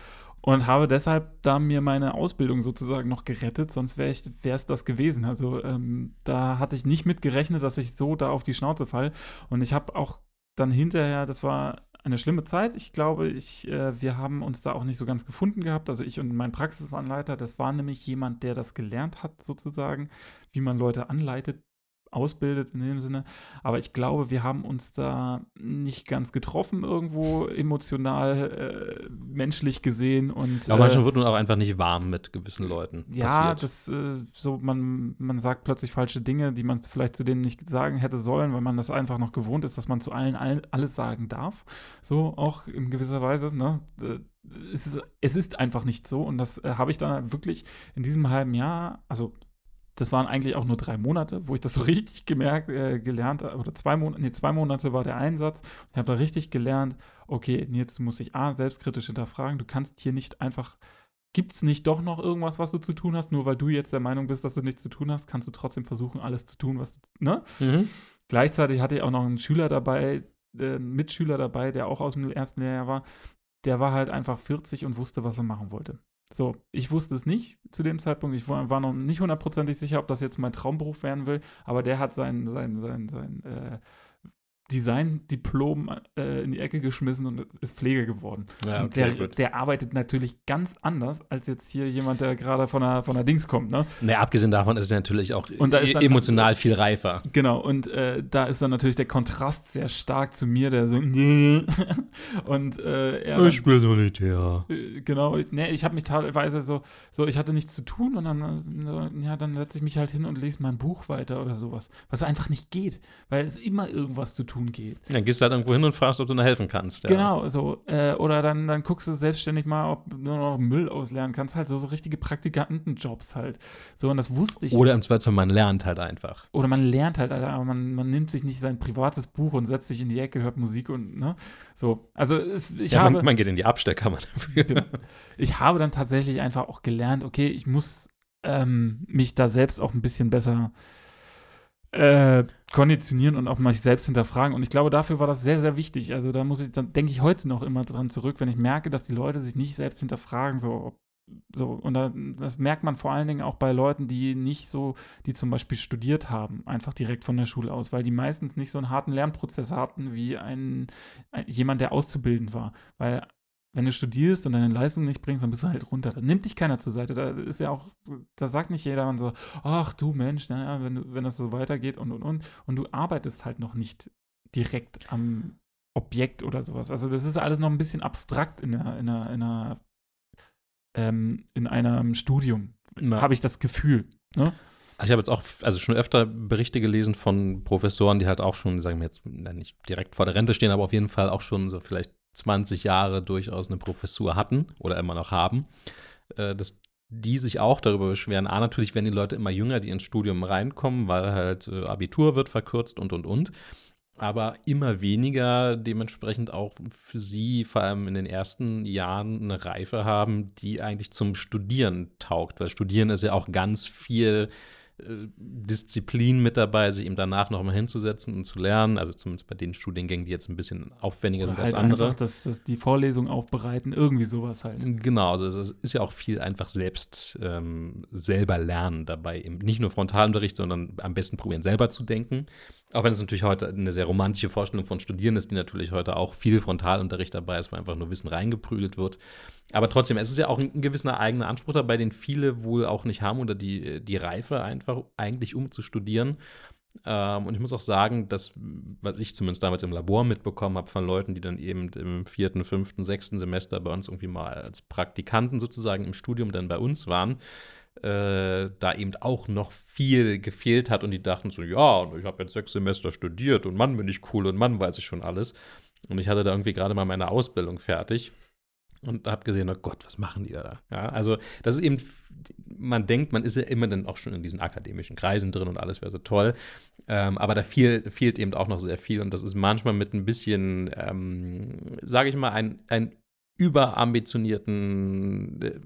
und habe deshalb da mir meine Ausbildung sozusagen noch gerettet, sonst wäre es das gewesen. Also ähm, da hatte ich nicht mit gerechnet, dass ich so da auf die Schnauze fall. Und ich habe auch dann hinterher, das war eine schlimme Zeit. Ich glaube, ich, äh, wir haben uns da auch nicht so ganz gefunden gehabt. Also ich und mein Praxisanleiter, das war nämlich jemand, der das gelernt hat, sozusagen, wie man Leute anleitet, ausbildet in dem Sinne. Aber ich glaube, wir haben uns da nicht ganz getroffen irgendwo emotional, äh, menschlich gesehen und Aber äh, manchmal wird man auch einfach nicht warm mit gewissen Leuten. ja, Passiert. das äh, so man man sagt plötzlich falsche Dinge, die man vielleicht zu denen nicht sagen hätte sollen, weil man das einfach noch gewohnt ist, dass man zu allen all, alles sagen darf. So auch in gewisser Weise. Ne? Äh, Es ist, es ist einfach nicht so und das äh, habe ich dann wirklich in diesem halben Jahr, also das waren eigentlich auch nur drei Monate, wo ich das so richtig gemerkt, äh, gelernt habe, oder zwei Monate, nee, zwei Monate war der Einsatz. Ich habe da richtig gelernt, okay, jetzt muss ich A, selbstkritisch hinterfragen. Du kannst hier nicht einfach, gibt es nicht doch noch irgendwas, was du zu tun hast? Nur weil du jetzt der Meinung bist, dass du nichts zu tun hast, kannst du trotzdem versuchen, alles zu tun, was du, ne? Mhm. Gleichzeitig hatte ich auch noch einen Schüler dabei, äh, einen Mitschüler dabei, der auch aus dem ersten Lehrjahr war. Der war halt einfach 40 und wusste, was er machen wollte. So, ich wusste es nicht zu dem Zeitpunkt. Ich war, noch nicht hundertprozentig sicher, ob das jetzt mein Traumberuf werden will, aber der hat sein, sein, sein, sein äh, Design-Diplom äh, in die Ecke geschmissen und ist Pflege geworden. Ja, okay, der, der arbeitet natürlich ganz anders als jetzt hier jemand, der gerade von der, von der Dings kommt, ne? Naja, abgesehen davon ist es natürlich auch Und da ist dann- emotional viel reifer. Genau, und äh, da ist dann natürlich der Kontrast sehr stark zu mir, der so und äh, er dann- spiele Solitär. äh, genau, nee, ich habe mich teilweise so, so, ich hatte nichts zu tun und dann, äh, ja, dann setze ich mich halt hin und lese mein Buch weiter oder sowas. Was einfach nicht geht, weil es immer irgendwas zu tun geht. Dann gehst du halt irgendwo hin und fragst, ob du da helfen kannst. Ja. Genau, so. Äh, oder dann, dann guckst du selbstständig mal, ob du noch Müll ausleeren kannst. Halt so, so richtige Praktikantenjobs halt. So, und das wusste ich. Oder im Zweifelsfall, man lernt halt einfach. Oder man lernt halt, aber man, man nimmt sich nicht sein privates Buch und setzt sich in die Ecke, hört Musik und, ne? So. Also, es, ich ja, habe. man, man geht in die Abstellkammer dafür. Genau. Ich habe dann tatsächlich einfach auch gelernt, okay, ich muss ähm, mich da selbst auch ein bisschen besser äh, konditionieren und auch mal sich selbst hinterfragen. Und ich glaube, dafür war das sehr, sehr wichtig. Also da muss ich, dann denke ich heute noch immer dran zurück, wenn ich merke, dass die Leute sich nicht selbst hinterfragen, so so, und da, das merkt man vor allen Dingen auch bei Leuten, die nicht so, die zum Beispiel studiert haben, einfach direkt von der Schule aus, weil die meistens nicht so einen harten Lernprozess hatten wie ein, ein jemand, der auszubildend war. Weil wenn du studierst und deine Leistung nicht bringst, dann bist du halt runter. Da nimmt dich keiner zur Seite. Da ist ja auch, da sagt nicht jeder so, ach du Mensch, naja, wenn, du- wenn das so weitergeht und und und. Und du arbeitest halt noch nicht direkt am Objekt oder sowas. Also das ist alles noch ein bisschen abstrakt in der, in der, in der ähm, in einem Studium, Ja. habe ich das Gefühl. Ne? Ich habe jetzt auch also schon öfter Berichte gelesen von Professoren, die halt auch schon, sagen wir jetzt, nicht direkt vor der Rente stehen, aber auf jeden Fall auch schon so vielleicht 20 Jahre durchaus eine Professur hatten oder immer noch haben, äh, dass die sich auch darüber beschweren. A, natürlich werden die Leute immer jünger, die ins Studium reinkommen, weil halt äh, Abitur wird verkürzt und und und. Aber immer weniger dementsprechend auch für sie, vor allem in den ersten Jahren, eine Reife haben, die eigentlich zum Studieren taugt. Weil Studieren ist ja auch ganz viel Disziplin mit dabei, sich eben danach nochmal hinzusetzen und zu lernen. Also zumindest bei den Studiengängen, die jetzt ein bisschen aufwendiger Oder sind halt als andere. einfach das, das, die Vorlesung aufbereiten, irgendwie sowas halt. Genau, also es ist ja auch viel einfach selbst ähm, selber lernen dabei. Eben nicht nur Frontalunterricht, sondern am besten probieren, selber zu denken. Auch wenn es natürlich heute eine sehr romantische Vorstellung von Studieren ist, die natürlich heute auch viel Frontalunterricht dabei ist, wo einfach nur Wissen reingeprügelt wird. Aber trotzdem, es ist ja auch ein, gewisser eigener Anspruch dabei, den viele wohl auch nicht haben oder die, die Reife einfach eigentlich, um zu studieren. Ähm, und ich muss auch sagen, dass, was ich zumindest damals im Labor mitbekommen habe von Leuten, die dann eben im vierten, fünften, sechsten Semester bei uns irgendwie mal als Praktikanten sozusagen im Studium dann bei uns waren, äh, da eben auch noch viel gefehlt hat und die dachten so, ja, ich habe jetzt sechs Semester studiert und Mann bin ich cool und Mann weiß ich schon alles. Und ich hatte da irgendwie gerade mal meine Ausbildung fertig und habe gesehen, oh Gott, was machen die da? Ja, also das ist eben, man denkt, man ist ja immer dann auch schon in diesen akademischen Kreisen drin und alles wäre so toll, ähm, aber da viel, fehlt eben auch noch sehr viel und das ist manchmal mit ein bisschen, ähm, sage ich mal, ein, ein überambitionierten äh,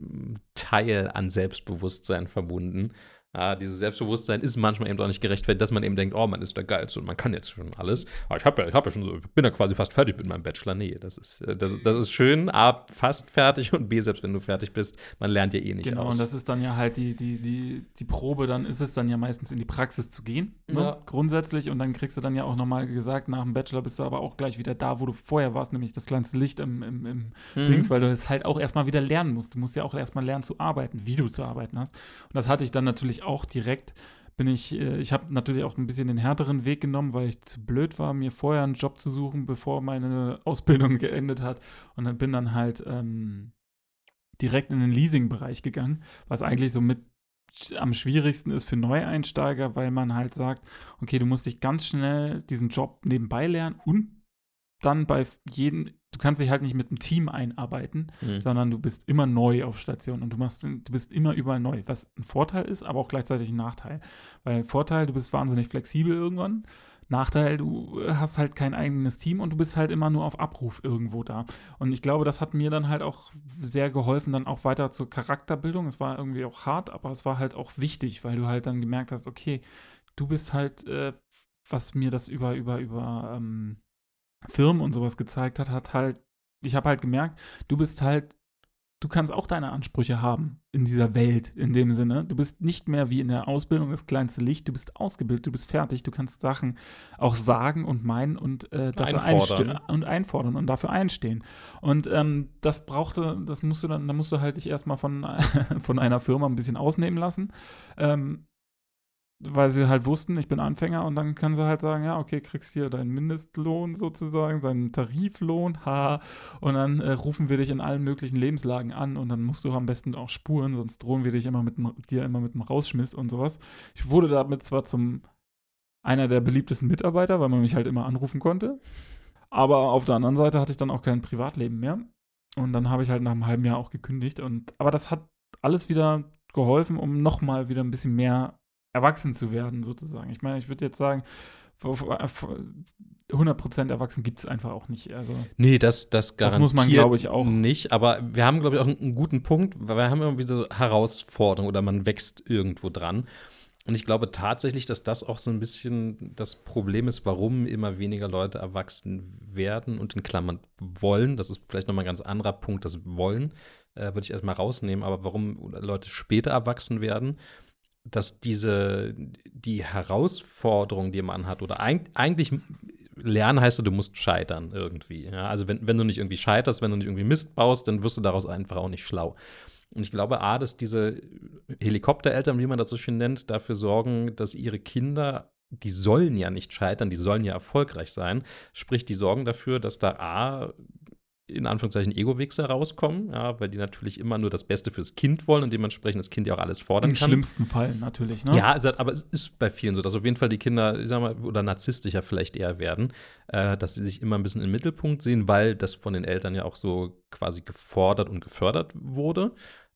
Teil an Selbstbewusstsein verbunden, Ah, dieses Selbstbewusstsein ist manchmal eben auch nicht gerechtfertigt, dass man eben denkt, oh, man ist der Geilste und man kann jetzt schon alles. Aber ich habe ja, hab ja schon so, bin ja quasi fast fertig mit meinem Bachelor. Nee, das ist, äh, das, das ist schön. A, fast fertig und B, selbst wenn du fertig bist, man lernt ja eh nicht genau, aus. und das ist dann ja halt die, die, die, die Probe, dann ist es dann ja meistens in die Praxis zu gehen, ne? Ja. grundsätzlich. Und dann kriegst du dann ja auch nochmal gesagt, nach dem Bachelor bist du aber auch gleich wieder da, wo du vorher warst, nämlich das kleinste Licht im, im, im Mhm. Dings, weil du es halt auch erstmal wieder lernen musst. Du musst ja auch erstmal lernen zu arbeiten, wie du zu arbeiten hast. Und das hatte ich dann natürlich auch direkt. Bin ich, äh, ich habe natürlich auch ein bisschen den härteren Weg genommen, weil ich zu blöd war, mir vorher einen Job zu suchen, bevor meine Ausbildung geendet hat. Und dann bin dann halt ähm, direkt in den Leasing-Bereich gegangen, was eigentlich so mit am schwierigsten ist für Neueinsteiger, weil man halt sagt, okay, du musst dich ganz schnell diesen Job nebenbei lernen und dann bei jedem, du kannst dich halt nicht mit einem Team einarbeiten, Mhm. sondern du bist immer neu auf Station und du machst, du bist immer überall neu, was ein Vorteil ist, aber auch gleichzeitig ein Nachteil. Weil Vorteil, du bist wahnsinnig flexibel irgendwann. Nachteil, du hast halt kein eigenes Team und du bist halt immer nur auf Abruf irgendwo da. Und ich glaube, das hat mir dann halt auch sehr geholfen, dann auch weiter zur Charakterbildung. Es war irgendwie auch hart, aber es war halt auch wichtig, weil du halt dann gemerkt hast, okay, du bist halt, äh, was mir das über, über, über ähm, Firmen und sowas gezeigt hat, hat halt, ich habe halt gemerkt, du bist halt, du kannst auch deine Ansprüche haben in dieser Welt, in dem Sinne. Du bist nicht mehr wie in der Ausbildung das kleinste Licht, du bist ausgebildet, du bist fertig, du kannst Sachen auch sagen und meinen und äh, dafür Einfordern. und einfordern und dafür einstehen. Und ähm, das brauchte, das musst du dann, da musst du halt dich erstmal von, von einer Firma ein bisschen ausnehmen lassen. Ähm, weil sie halt wussten, ich bin Anfänger und dann können sie halt sagen, ja, okay, kriegst hier deinen Mindestlohn sozusagen, deinen Tariflohn, haha, und dann äh, rufen wir dich in allen möglichen Lebenslagen an und dann musst du am besten auch spuren, sonst drohen wir dich immer mit dem- dir immer mit einem Rausschmiss und sowas. Ich wurde damit zwar zum einer der beliebtesten Mitarbeiter, weil man mich halt immer anrufen konnte, aber auf der anderen Seite hatte ich dann auch kein Privatleben mehr und dann habe ich halt nach einem halben Jahr auch gekündigt und aber das hat alles wieder geholfen, um nochmal wieder ein bisschen mehr erwachsen zu werden, sozusagen. Ich meine, ich würde jetzt sagen, 100% erwachsen gibt es einfach auch nicht. Also, Nee, das, das Das garantiert muss man, glaub ich, auch. nicht. Aber wir haben, glaube ich, auch einen, einen guten Punkt, weil wir haben immer wieder so Herausforderungen oder man wächst irgendwo dran. Und ich glaube tatsächlich, dass das auch so ein bisschen das Problem ist, warum immer weniger Leute erwachsen werden und in Klammern wollen. Das ist vielleicht nochmal ein ganz anderer Punkt, das Wollen, äh, würde ich erstmal rausnehmen, aber warum Leute später erwachsen werden, dass diese, die Herausforderung, die man hat, oder eig eigentlich lernen heißt du musst scheitern irgendwie. Ja? Also wenn, wenn du nicht irgendwie scheiterst, wenn du nicht irgendwie Mist baust, dann wirst du daraus einfach auch nicht schlau. Und ich glaube, A, dass diese Helikoptereltern, wie man das so schön nennt, dafür sorgen, dass ihre Kinder, die sollen ja nicht scheitern, die sollen ja erfolgreich sein. Sprich, die sorgen dafür, dass da A, in Anführungszeichen Ego-Wichser rauskommen, ja, weil die natürlich immer nur das Beste fürs Kind wollen und dementsprechend das Kind ja auch alles fordern Im kann. schlimmsten Fall natürlich, ne? Ja, es hat, aber es ist bei vielen so, dass auf jeden Fall die Kinder, ich sag mal, oder narzisstischer vielleicht eher werden, äh, dass sie sich immer ein bisschen im Mittelpunkt sehen, weil das von den Eltern ja auch so quasi gefordert und gefördert wurde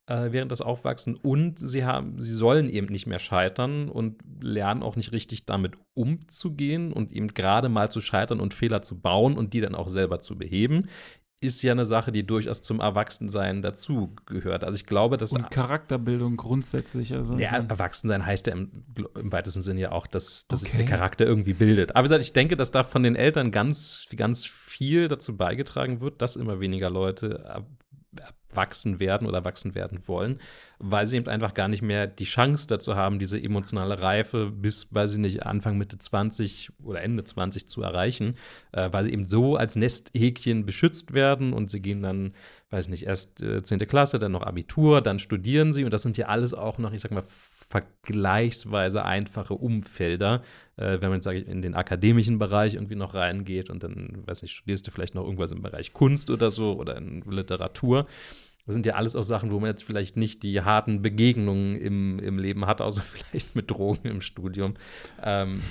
äh, während des Aufwachsen. Und sie haben, sie sollen eben nicht mehr scheitern und lernen auch nicht richtig damit umzugehen und eben gerade mal zu scheitern und Fehler zu bauen und die dann auch selber zu beheben. Ist ja eine Sache, die durchaus zum Erwachsensein dazu gehört. Also ich glaube, dass Und Charakterbildung grundsätzlich. Also, ja, Erwachsensein heißt ja im, im weitesten Sinne ja auch, dass, dass sich Okay. der Charakter irgendwie bildet. Aber wie gesagt, ich denke, dass da von den Eltern ganz, ganz viel dazu beigetragen wird, dass immer weniger Leute erwachsen werden oder erwachsen werden wollen, weil sie eben einfach gar nicht mehr die Chance dazu haben, diese emotionale Reife bis, weiß ich nicht, Anfang, Mitte 20 oder Ende 20 zu erreichen, äh, weil sie eben so als Nesthäkchen beschützt werden und sie gehen dann, weiß nicht, erst äh, 10. Klasse, dann noch Abitur, dann studieren sie und das sind ja alles auch noch, ich sag mal, vergleichsweise einfache Umfelder, äh, wenn man jetzt, sage ich, in den akademischen Bereich irgendwie noch reingeht und dann, weiß nicht, studierst du vielleicht noch irgendwas im Bereich Kunst oder so oder in Literatur. Das sind ja alles auch Sachen, wo man jetzt vielleicht nicht die harten Begegnungen im, im Leben hat, außer vielleicht mit Drogen im Studium. Ähm,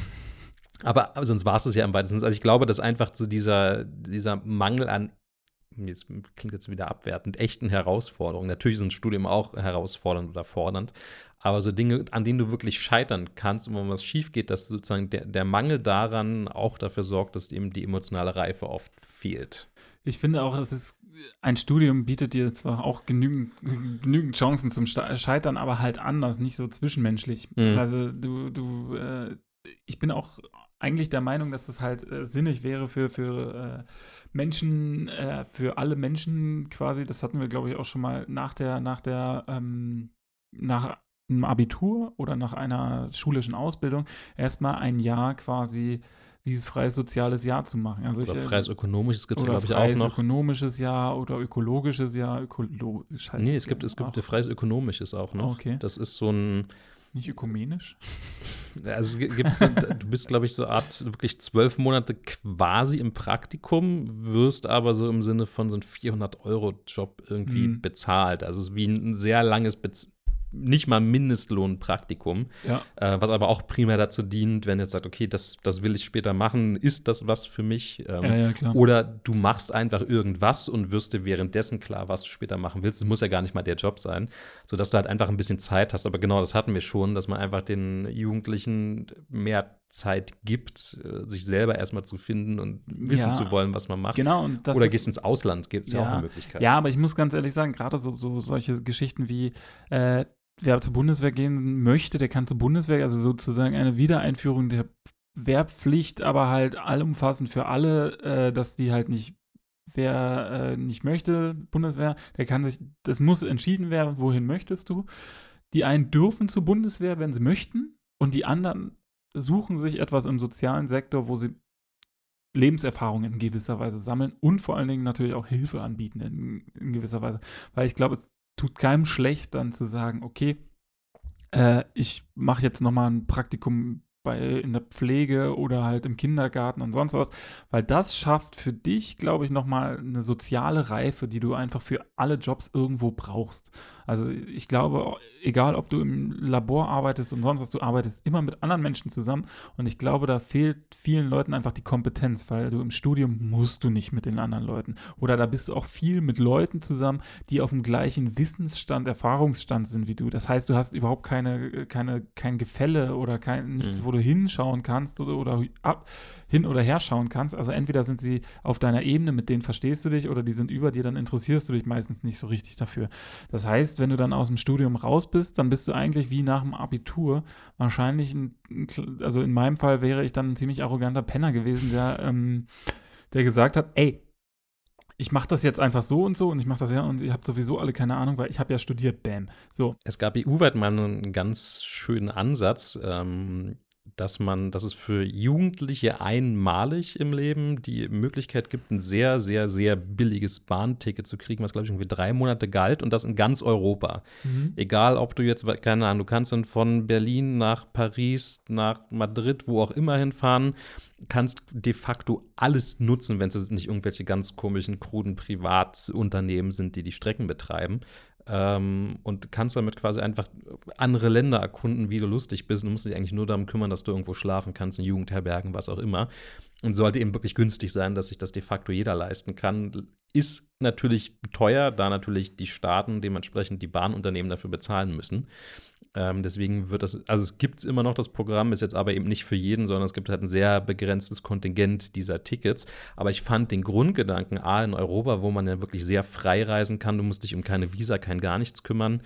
aber, sonst war es es ja im weitesten. Also ich glaube, dass einfach so dieser, dieser Mangel an jetzt klingt jetzt wieder abwertend, echten Herausforderungen. Natürlich sind Studien auch herausfordernd oder fordernd, aber so Dinge, an denen du wirklich scheitern kannst und wenn was schief geht, dass sozusagen der, der Mangel daran auch dafür sorgt, dass eben die emotionale Reife oft fehlt. Ich finde auch, es ist, ein Studium bietet dir zwar auch genügend, genügend Chancen zum Scheitern, aber halt anders, nicht so zwischenmenschlich. Mhm. Also du, du, äh, ich bin auch eigentlich der Meinung, dass es halt äh, sinnig wäre für, für äh, Menschen, äh, für alle Menschen quasi, das hatten wir, glaube ich, auch schon mal nach der, nach der, ähm, nach einem Abitur oder nach einer schulischen Ausbildung erstmal ein Jahr quasi dieses freies soziales Jahr zu machen. Also oder ich, äh, freies ökonomisches gibt es, glaube ich, auch noch. Freies ökonomisches Jahr oder ökologisches Jahr. Ökologisch heißt nee, es gibt, es gibt freies ökonomisches auch noch. Okay. Das ist so ein nicht ökumenisch? Also gibt's, du bist, glaube ich, so Art wirklich zwölf Monate quasi im Praktikum, wirst aber so im Sinne von so einem 400-Euro-Job irgendwie mhm. bezahlt. Also es ist wie ein sehr langes Bez nicht mal Mindestlohnpraktikum, ja. äh, was aber auch primär dazu dient, wenn jetzt sagt, okay, das, das will ich später machen, ist das was für mich? Ähm, ja, ja, oder du machst einfach irgendwas und wirst dir währenddessen klar, was du später machen willst. Es muss ja gar nicht mal der Job sein, sodass du halt einfach ein bisschen Zeit hast. Aber genau das hatten wir schon, dass man einfach den Jugendlichen mehr Zeit gibt, äh, sich selber erstmal zu finden und wissen ja, zu wollen, was man macht. Genau, Oder gehst ins Ausland, gibt es ja, ja, auch eine Möglichkeit. Ja, aber ich muss ganz ehrlich sagen, gerade so, so solche Geschichten wie äh, wer zur Bundeswehr gehen möchte, der kann zur Bundeswehr, also sozusagen eine Wiedereinführung der Wehrpflicht, aber halt allumfassend für alle, äh, dass die halt nicht, wer äh, nicht möchte, Bundeswehr, der kann sich, das muss entschieden werden, wohin möchtest du. Die einen dürfen zur Bundeswehr, wenn sie möchten, und die anderen suchen sich etwas im sozialen Sektor, wo sie Lebenserfahrungen in gewisser Weise sammeln und vor allen Dingen natürlich auch Hilfe anbieten in, in gewisser Weise. Weil ich glaube, tut keinem schlecht, dann zu sagen, okay, äh, ich mache jetzt nochmal ein Praktikum bei, in der Pflege oder halt im Kindergarten und sonst was, weil das schafft für dich, glaube ich, nochmal eine soziale Reife, die du einfach für alle Jobs irgendwo brauchst. Also ich glaube, egal ob du im Labor arbeitest und sonst was, du arbeitest immer mit anderen Menschen zusammen und ich glaube, da fehlt vielen Leuten einfach die Kompetenz, weil du im Studium musst du nicht mit den anderen Leuten oder da bist du auch viel mit Leuten zusammen, die auf dem gleichen Wissensstand, Erfahrungsstand sind wie du. Das heißt, du hast überhaupt keine, keine, kein Gefälle oder kein, nichts, mhm. wo du hinschauen kannst oder, oder ab, hin oder her schauen kannst. Also entweder sind sie auf deiner Ebene, mit denen verstehst du dich, oder die sind über dir, dann interessierst du dich meistens nicht so richtig dafür. Das heißt, wenn du dann aus dem Studium raus bist, dann bist du eigentlich wie nach dem Abitur wahrscheinlich, ein, also in meinem Fall wäre ich dann ein ziemlich arroganter Penner gewesen, der, ähm, der gesagt hat, ey, ich mache das jetzt einfach so und so und ich mache das ja und ihr habt sowieso alle keine Ahnung, weil ich habe ja studiert, bam. So. Es gab EU-weit mal einen ganz schönen Ansatz, ähm, dass man, dass es für Jugendliche einmalig im Leben die Möglichkeit gibt, ein sehr, sehr, sehr billiges Bahnticket zu kriegen, was glaube ich irgendwie drei Monate galt und das in ganz Europa. Mhm. Egal, ob du jetzt, keine Ahnung, du kannst dann von Berlin nach Paris, nach Madrid, wo auch immer hinfahren, kannst de facto alles nutzen, wenn es nicht irgendwelche ganz komischen, kruden Privatunternehmen sind, die die Strecken betreiben ähm, und kannst damit quasi einfach andere Länder erkunden, wie du lustig bist. Du musst dich eigentlich nur darum kümmern, dass du irgendwo schlafen kannst, in Jugendherbergen, was auch immer. Und sollte eben wirklich günstig sein, dass sich das de facto jeder leisten kann. Ist natürlich teuer, da natürlich die Staaten dementsprechend die Bahnunternehmen dafür bezahlen müssen. Ähm, deswegen wird das, also es gibt immer noch das Programm, ist jetzt aber eben nicht für jeden, sondern es gibt halt ein sehr begrenztes Kontingent dieser Tickets. Aber ich fand den Grundgedanken A in Europa, wo man ja wirklich sehr frei reisen kann, du musst dich um keine Visa, kein gar nichts kümmern.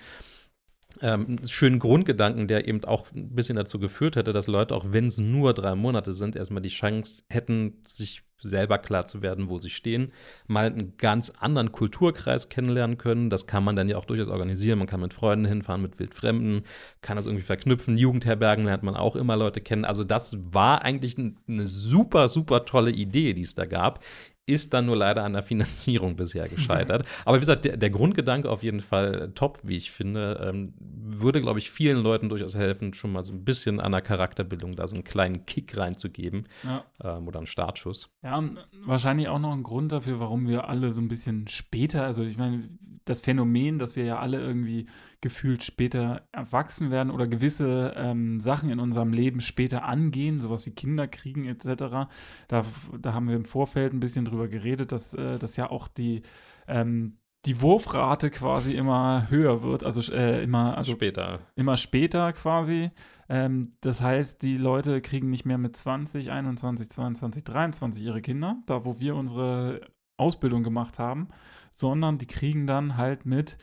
Ähm, schönen Grundgedanken, der eben auch ein bisschen dazu geführt hätte, dass Leute, auch wenn es nur drei Monate sind, erstmal die Chance hätten, sich selber klar zu werden, wo sie stehen, mal einen ganz anderen Kulturkreis kennenlernen können. Das kann man dann ja auch durchaus organisieren. Man kann mit Freunden hinfahren, mit Wildfremden, kann das irgendwie verknüpfen. Jugendherbergen lernt man auch immer Leute kennen. Also das war eigentlich eine super, super tolle Idee, die es da gab. Ist dann nur leider an der Finanzierung bisher gescheitert. Aber wie gesagt, der, der Grundgedanke auf jeden Fall top, wie ich finde, ähm, würde, glaube ich, vielen Leuten durchaus helfen, schon mal so ein bisschen an der Charakterbildung da so einen kleinen Kick reinzugeben Ja. ähm, oder einen Startschuss. Ja, und wahrscheinlich auch noch ein Grund dafür, warum wir alle so ein bisschen später, also ich meine, das Phänomen, dass wir ja alle irgendwie gefühlt später erwachsen werden oder gewisse ähm, Sachen in unserem Leben später angehen, sowas wie Kinder kriegen etc. Da, da haben wir im Vorfeld ein bisschen drüber geredet, dass äh, das ja auch die, ähm, die Wurfrate quasi immer höher wird, also äh, immer, also Später. immer später quasi. Ähm, das heißt, die Leute kriegen nicht mehr mit 20, 21, 22, 23 ihre Kinder, da wo wir unsere Ausbildung gemacht haben, sondern die kriegen dann halt mit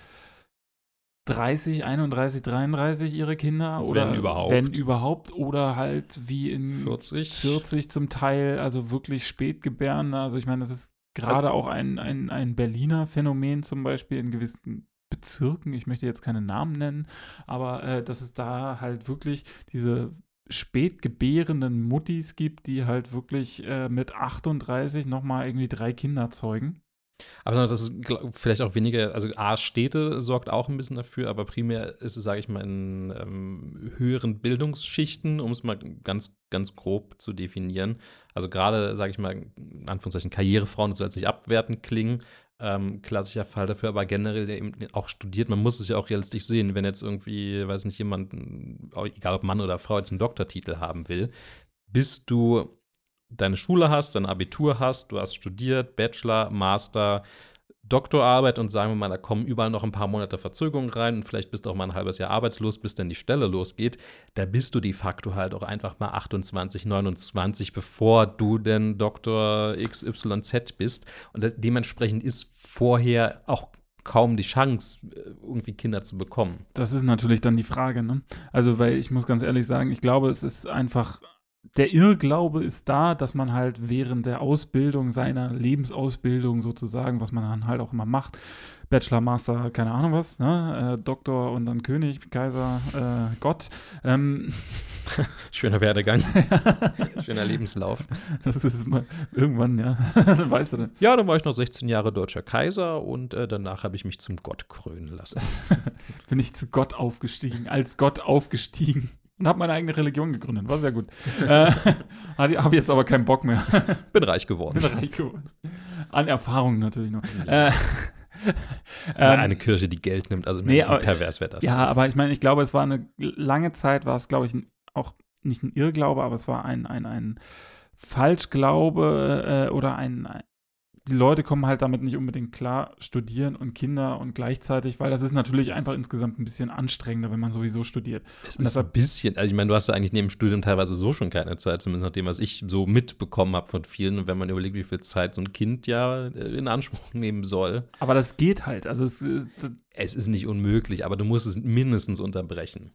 30, 31, 33 ihre Kinder oder Wenn überhaupt. wenn überhaupt oder halt wie in 40. 40 zum Teil, also wirklich Spätgebärende. Also ich meine, das ist gerade auch ein, ein, ein Berliner Phänomen zum Beispiel in gewissen Bezirken. Ich möchte jetzt keine Namen nennen, aber äh, dass es da halt wirklich diese spätgebärenden Muttis gibt, die halt wirklich äh, mit 38 nochmal irgendwie drei Kinder zeugen. Aber das ist vielleicht auch weniger, also A, Städte sorgt auch ein bisschen dafür, aber primär ist es, sage ich mal, in ähm, höheren Bildungsschichten, um es mal ganz, ganz grob zu definieren. Also gerade, sage ich mal, in Anführungszeichen Karrierefrauen, das soll jetzt nicht abwertend klingen, ähm, klassischer Fall dafür, aber generell der eben auch studiert, man muss es ja auch realistisch sehen, wenn jetzt irgendwie, weiß nicht, jemand, egal ob Mann oder Frau, jetzt einen Doktortitel haben will, bist du deine Schule hast, dein Abitur hast, du hast studiert, Bachelor, Master, Doktorarbeit und sagen wir mal, da kommen überall noch ein paar Monate Verzögerung rein und vielleicht bist du auch mal ein halbes Jahr arbeitslos, bis dann die Stelle losgeht. Da bist du de facto halt auch einfach mal 28, 29, bevor du denn Doktor XYZ bist. Und dementsprechend ist vorher auch kaum die Chance, äh, irgendwie Kinder zu bekommen. Das ist natürlich dann die Frage, ne? Also, weil ich muss ganz ehrlich sagen, ich glaube, es ist einfach der Irrglaube ist da, dass man halt während der Ausbildung, seiner Lebensausbildung sozusagen, was man dann halt auch immer macht, Bachelor, Master, keine Ahnung was, ne? äh, Doktor und dann König, Kaiser, äh, Gott. Ähm, Schöner Werdegang. Schöner Lebenslauf. das ist mal irgendwann, ja, weißt du denn. Ja, dann war ich noch 16 Jahre deutscher Kaiser und äh, danach habe ich mich zum Gott krönen lassen. Bin ich zu Gott aufgestiegen, als Gott aufgestiegen und habe meine eigene Religion gegründet. War sehr gut. äh, habe jetzt aber keinen Bock mehr. Bin reich geworden. Bin reich geworden. An Erfahrung natürlich noch. Ja. Äh, Mal ähm, eine Kirche, die Geld nimmt, also Nee, aber- pervers wäre das. ja, aber ich meine, ich glaube, es war eine lange Zeit, war es, glaube ich, auch nicht ein Irrglaube, aber es war ein, ein, ein Falschglaube äh, oder ein, die Leute kommen halt damit nicht unbedingt klar, studieren und Kinder und gleichzeitig, weil das ist natürlich einfach insgesamt ein bisschen anstrengender, wenn man sowieso studiert. Es Und ist ein bisschen, also ich meine, du hast ja eigentlich neben dem Studium teilweise so schon keine Zeit, zumindest nach dem, was ich so mitbekommen habe von vielen. Und wenn man überlegt, wie viel Zeit so ein Kind ja äh, in Anspruch nehmen soll, Aber das geht halt. Also es ist, es ist nicht unmöglich, aber du musst es mindestens unterbrechen.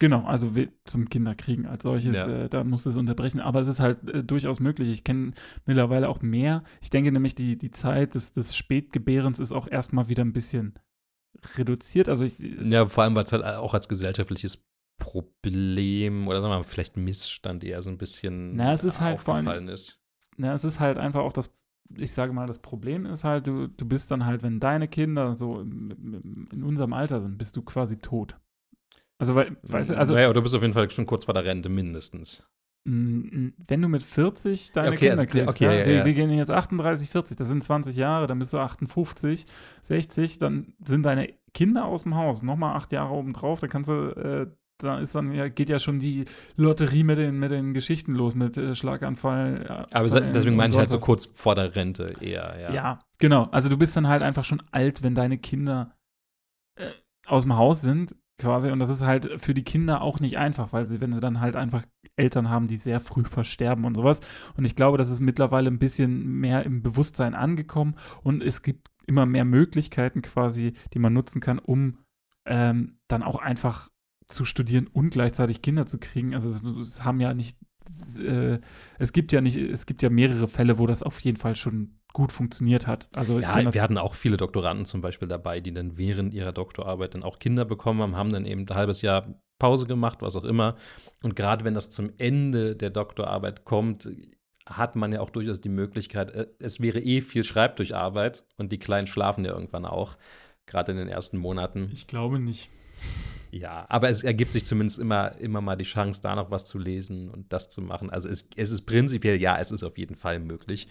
Genau, also zum Kinderkriegen als solches, Ja. äh, da muss es unterbrechen. Aber es ist halt äh, durchaus möglich. Ich kenne mittlerweile auch mehr. Ich denke nämlich, die, die Zeit des, des Spätgebärens ist auch erstmal wieder ein bisschen reduziert. Also ich, Ja, vor allem, weil es halt auch als gesellschaftliches Problem oder sagen wir mal, vielleicht Missstand eher so ein bisschen Na, es ist halt vor allem- ist. na, es ist halt einfach auch das, ich sage mal, das Problem ist halt, du, du bist dann halt, wenn deine Kinder so in unserem Alter sind, bist du quasi tot. Also, weil, weißt du, also naja, du bist auf jeden Fall schon kurz vor der Rente mindestens. Mm, Wenn du mit 40 deine Okay, Kinder also, kriegst, okay, ja, ja, wir, ja. wir gehen jetzt 38, 40, das sind 20 Jahre, dann bist du 58, 60, dann sind deine Kinder aus dem Haus, nochmal acht Jahre obendrauf, da kannst du, äh, da ist dann, ja, geht ja schon die Lotterie mit den, mit den Geschichten los, mit äh, Schlaganfall. Aber Fallen deswegen meine ich halt so kurz vor der Rente eher, ja. Ja. genau. Also du bist dann halt einfach schon alt, wenn deine Kinder äh, aus dem Haus sind, quasi. Und das ist halt für die Kinder auch nicht einfach, weil sie, wenn sie dann halt einfach Eltern haben, die sehr früh versterben und sowas. Und ich glaube, das ist mittlerweile ein bisschen mehr im Bewusstsein angekommen und es gibt immer mehr Möglichkeiten quasi, die man nutzen kann, um ähm, dann auch einfach zu studieren und gleichzeitig Kinder zu kriegen. Also es, es haben ja nicht, äh, es gibt ja nicht, es gibt ja mehrere Fälle, wo das auf jeden Fall schon gut funktioniert hat. Also Ja, wir hatten auch viele Doktoranden zum Beispiel dabei, die dann während ihrer Doktorarbeit dann auch Kinder bekommen haben, haben dann eben ein halbes Jahr Pause gemacht, was auch immer. Und gerade wenn das zum Ende der Doktorarbeit kommt, hat man ja auch durchaus die Möglichkeit, äh, es wäre eh viel Schreib durch Arbeit und die Kleinen schlafen ja irgendwann auch, gerade in den ersten Monaten. Ich glaube nicht. Ja, aber es ergibt sich zumindest immer, immer mal die Chance, da noch was zu lesen und das zu machen. Also es, es ist prinzipiell, ja, es ist auf jeden Fall möglich.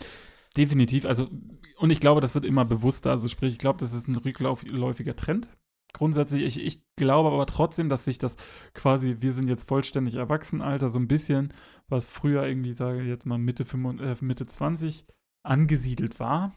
Definitiv. Also, und ich glaube, das wird immer bewusster. Also, sprich, ich glaube, das ist ein rückläufiger Trend. Grundsätzlich, ich, ich glaube aber trotzdem, dass sich das quasi, wir sind jetzt vollständig Erwachsenenalter, so ein bisschen, was früher irgendwie, sage ich jetzt mal Mitte, 25, äh, Mitte 20 angesiedelt war,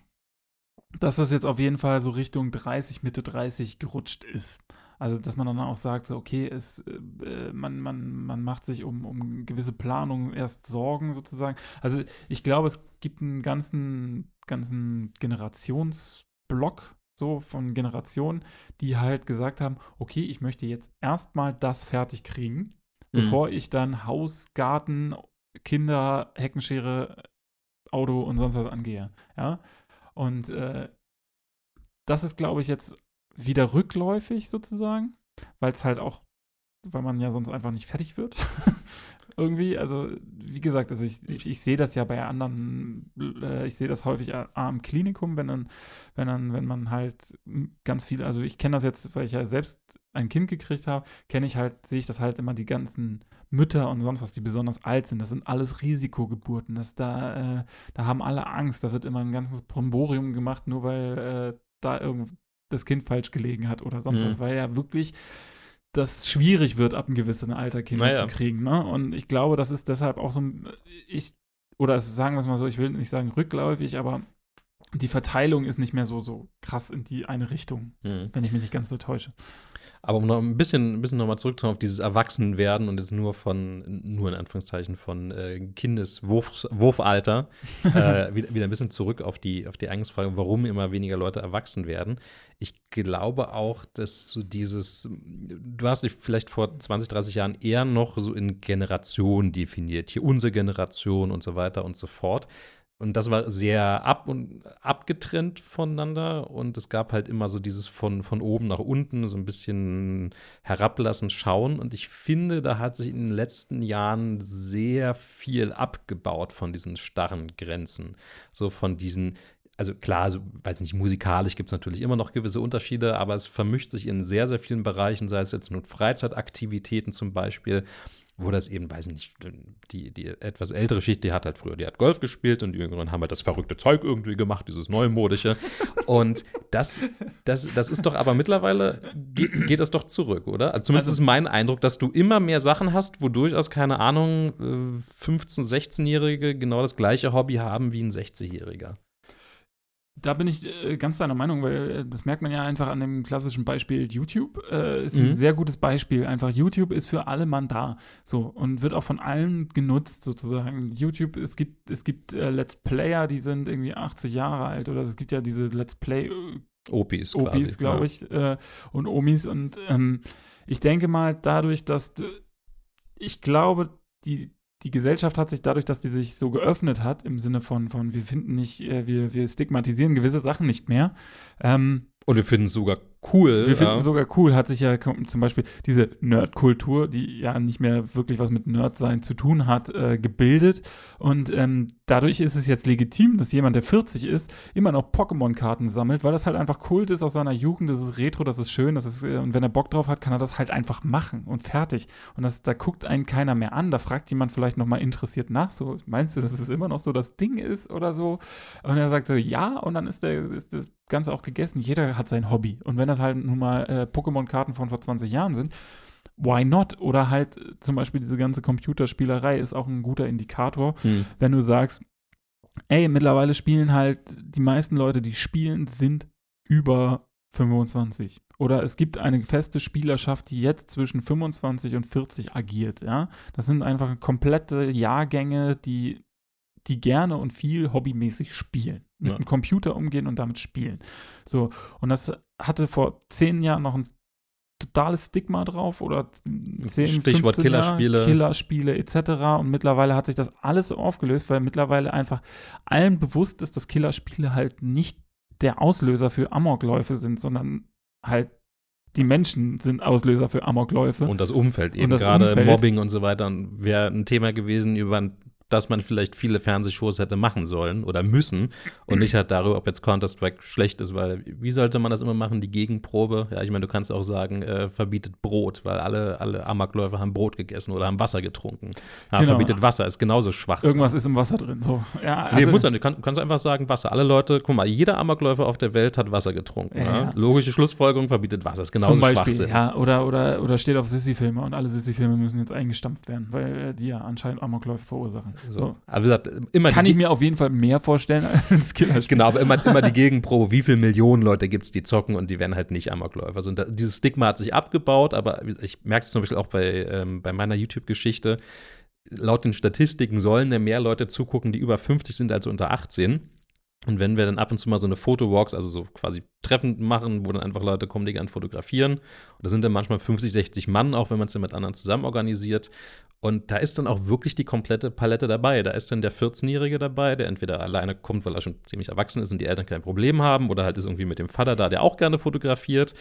dass das jetzt auf jeden Fall so Richtung 30, Mitte 30 gerutscht ist. Also, dass man dann auch sagt, so, okay, es, äh, man, man, man macht sich um, um gewisse Planungen erst Sorgen sozusagen. Also, ich glaube, es gibt einen ganzen, ganzen Generationsblock so von Generationen, die halt gesagt haben, okay, ich möchte jetzt erstmal das fertig kriegen, mhm. bevor ich dann Haus, Garten, Kinder, Heckenschere, Auto und sonst was angehe. Ja. Und äh, das ist, glaube ich, jetzt wieder rückläufig sozusagen, weil es halt auch, weil man ja sonst einfach nicht fertig wird. Irgendwie, also wie gesagt, also ich, ich, ich sehe das ja bei anderen, äh, ich sehe das häufig am Klinikum, wenn dann, wenn dann, wenn man halt ganz viele, also ich kenne das jetzt, weil ich ja selbst ein Kind gekriegt habe, kenne ich halt, sehe ich das halt immer die ganzen Mütter und sonst was, die besonders alt sind. Das sind alles Risikogeburten. Das da, äh, da haben alle Angst. Da wird immer ein ganzes Bromborium gemacht, nur weil äh, da irgend das Kind falsch gelegen hat oder sonst mhm. was, weil ja wirklich das schwierig wird, ab einem gewissen Alter Kinder naja. zu kriegen. Ne? Und ich glaube, das ist deshalb auch so, ich, oder sagen wir es mal so, ich will nicht sagen rückläufig, aber die Verteilung ist nicht mehr so, so krass in die eine Richtung, mhm. wenn ich mich nicht ganz so täusche. Aber um noch ein bisschen, ein bisschen nochmal zurückzukommen auf dieses Erwachsenwerden und jetzt nur von, nur in Anführungszeichen von äh, Kindeswurfalter, äh, wieder, wieder, ein bisschen zurück auf die, auf die Eingangsfrage, warum immer weniger Leute erwachsen werden. Ich glaube auch, dass so dieses, du hast dich vielleicht vor 20, 30 Jahren eher noch so in Generationen definiert, hier unsere Generation und so weiter und so fort. Und das war sehr ab und abgetrennt voneinander. Und es gab halt immer so dieses von, von oben nach unten, so ein bisschen herablassen, schauen. Und ich finde, da hat sich in den letzten Jahren sehr viel abgebaut von diesen starren Grenzen. So von diesen, also klar, so, weiß nicht, musikalisch gibt es natürlich immer noch gewisse Unterschiede, aber es vermischt sich in sehr, sehr vielen Bereichen, sei es jetzt nur Freizeitaktivitäten zum Beispiel wo das eben, weiß ich nicht, die, die etwas ältere Schicht, die hat halt früher, die hat Golf gespielt und die Jüngeren haben halt das verrückte Zeug irgendwie gemacht, dieses neumodische. und das, das, das ist doch aber mittlerweile, geht, geht das doch zurück, oder? Also zumindest also, ist mein Eindruck, dass du immer mehr Sachen hast, wo durchaus, keine Ahnung, 15-, äh, 16-Jährige genau das gleiche Hobby haben wie ein 60-Jähriger. Da bin ich äh, ganz deiner Meinung, weil äh, das merkt man ja einfach an dem klassischen Beispiel YouTube. Äh, ist mhm. ein sehr gutes Beispiel. Einfach YouTube ist für alle Mann da. So und wird auch von allen genutzt sozusagen. YouTube, es gibt, es gibt äh, Let's Player, die sind irgendwie 80 Jahre alt oder es gibt ja diese Let's Play äh, Opis, Opis glaube ich, äh, und Omis. Und ähm, ich denke mal, dadurch, dass du, ich glaube, die, die Gesellschaft hat sich dadurch, dass die sich so geöffnet hat, im Sinne von, von wir finden nicht, äh, wir, wir stigmatisieren gewisse Sachen nicht mehr, ähm, und wir finden es sogar cool. Wir finden sogar cool, hat sich ja zum Beispiel diese Nerd-Kultur, die ja nicht mehr wirklich was mit Nerd-Sein zu tun hat, äh, gebildet. Und ähm, dadurch ist es jetzt legitim, dass jemand, der 40 ist, immer noch Pokémon-Karten sammelt, weil das halt einfach Kult ist aus seiner Jugend, das ist Retro, das ist schön, das ist, äh, und wenn er Bock drauf hat, kann er das halt einfach machen und fertig. Und das, da guckt einen keiner mehr an, da fragt jemand vielleicht nochmal interessiert nach, so, meinst du, dass es immer noch so das Ding ist oder so? Und er sagt so, ja, und dann ist der, ist das Ganze auch gegessen. Jeder hat sein Hobby. Und wenn das halt nun mal äh, Pokémon-Karten von vor 20 Jahren sind, why not? Oder halt äh, zum Beispiel diese ganze Computerspielerei ist auch ein guter Indikator, hm. wenn du sagst, ey, mittlerweile spielen halt die meisten Leute, die spielen, sind über 25. Oder es gibt eine feste Spielerschaft, die jetzt zwischen 25 und 40 agiert, ja. Das sind einfach komplette Jahrgänge, die die gerne und viel hobbymäßig spielen. Mit ja. dem Computer umgehen und damit spielen. So, und das hatte vor zehn Jahren noch ein totales Stigma drauf oder 10, Stichwort Killerspiele. Killerspiele etc. Und mittlerweile hat sich das alles so aufgelöst, weil mittlerweile einfach allen bewusst ist, dass Killerspiele halt nicht der Auslöser für Amokläufe sind, sondern halt die Menschen sind Auslöser für Amokläufe. Und das Umfeld eben, gerade Mobbing und so weiter wäre ein Thema gewesen, über ein dass man vielleicht viele Fernsehshows hätte machen sollen oder müssen und nicht halt darüber, ob jetzt Counter-Strike schlecht ist, weil wie sollte man das immer machen, die Gegenprobe? Ja, ich meine, du kannst auch sagen, äh, verbietet Brot, weil alle, alle Amokläufer haben Brot gegessen oder haben Wasser getrunken. Ja, Genau. Verbietet Wasser, ist genauso schwach. Irgendwas ist im Wasser drin. So, ja, Nee, also- muss ja nicht. Du kann, kannst einfach sagen, Wasser. Alle Leute, guck mal, jeder Amokläufer auf der Welt hat Wasser getrunken. Ja, Ja, ja. Logische Schlussfolgerung verbietet Wasser. Ist genauso Zum Beispiel, Schwachsinn. ja, oder, oder, oder steht auf Sissy-Filme und alle Sissy-Filme müssen jetzt eingestampft werden, weil äh, die ja anscheinend Amokläufe verursachen. So. Aber wie gesagt, immer Kann ich mir auf jeden Fall mehr vorstellen als Killerspiel. Genau, aber immer, immer die Gegenprobe, wie viele Millionen Leute gibt es, die zocken und die werden halt nicht Amokläufer. Also, da, dieses Stigma hat sich abgebaut, aber ich merke es zum Beispiel auch bei, ähm, bei meiner YouTube-Geschichte. Laut den Statistiken sollen ja mehr Leute zugucken, die über 50 sind als unter 18. Und wenn wir dann ab und zu mal so eine Fotowalks, also so quasi Treffen machen, wo dann einfach Leute kommen, die gern fotografieren, und da sind dann manchmal 50, 60 Mann, auch wenn man es dann mit anderen zusammen organisiert. Und da ist dann auch wirklich die komplette Palette dabei. Da ist dann der 14-Jährige dabei, der entweder alleine kommt, weil er schon ziemlich erwachsen ist und die Eltern kein Problem haben, oder halt ist irgendwie mit dem Vater da, der auch gerne fotografiert.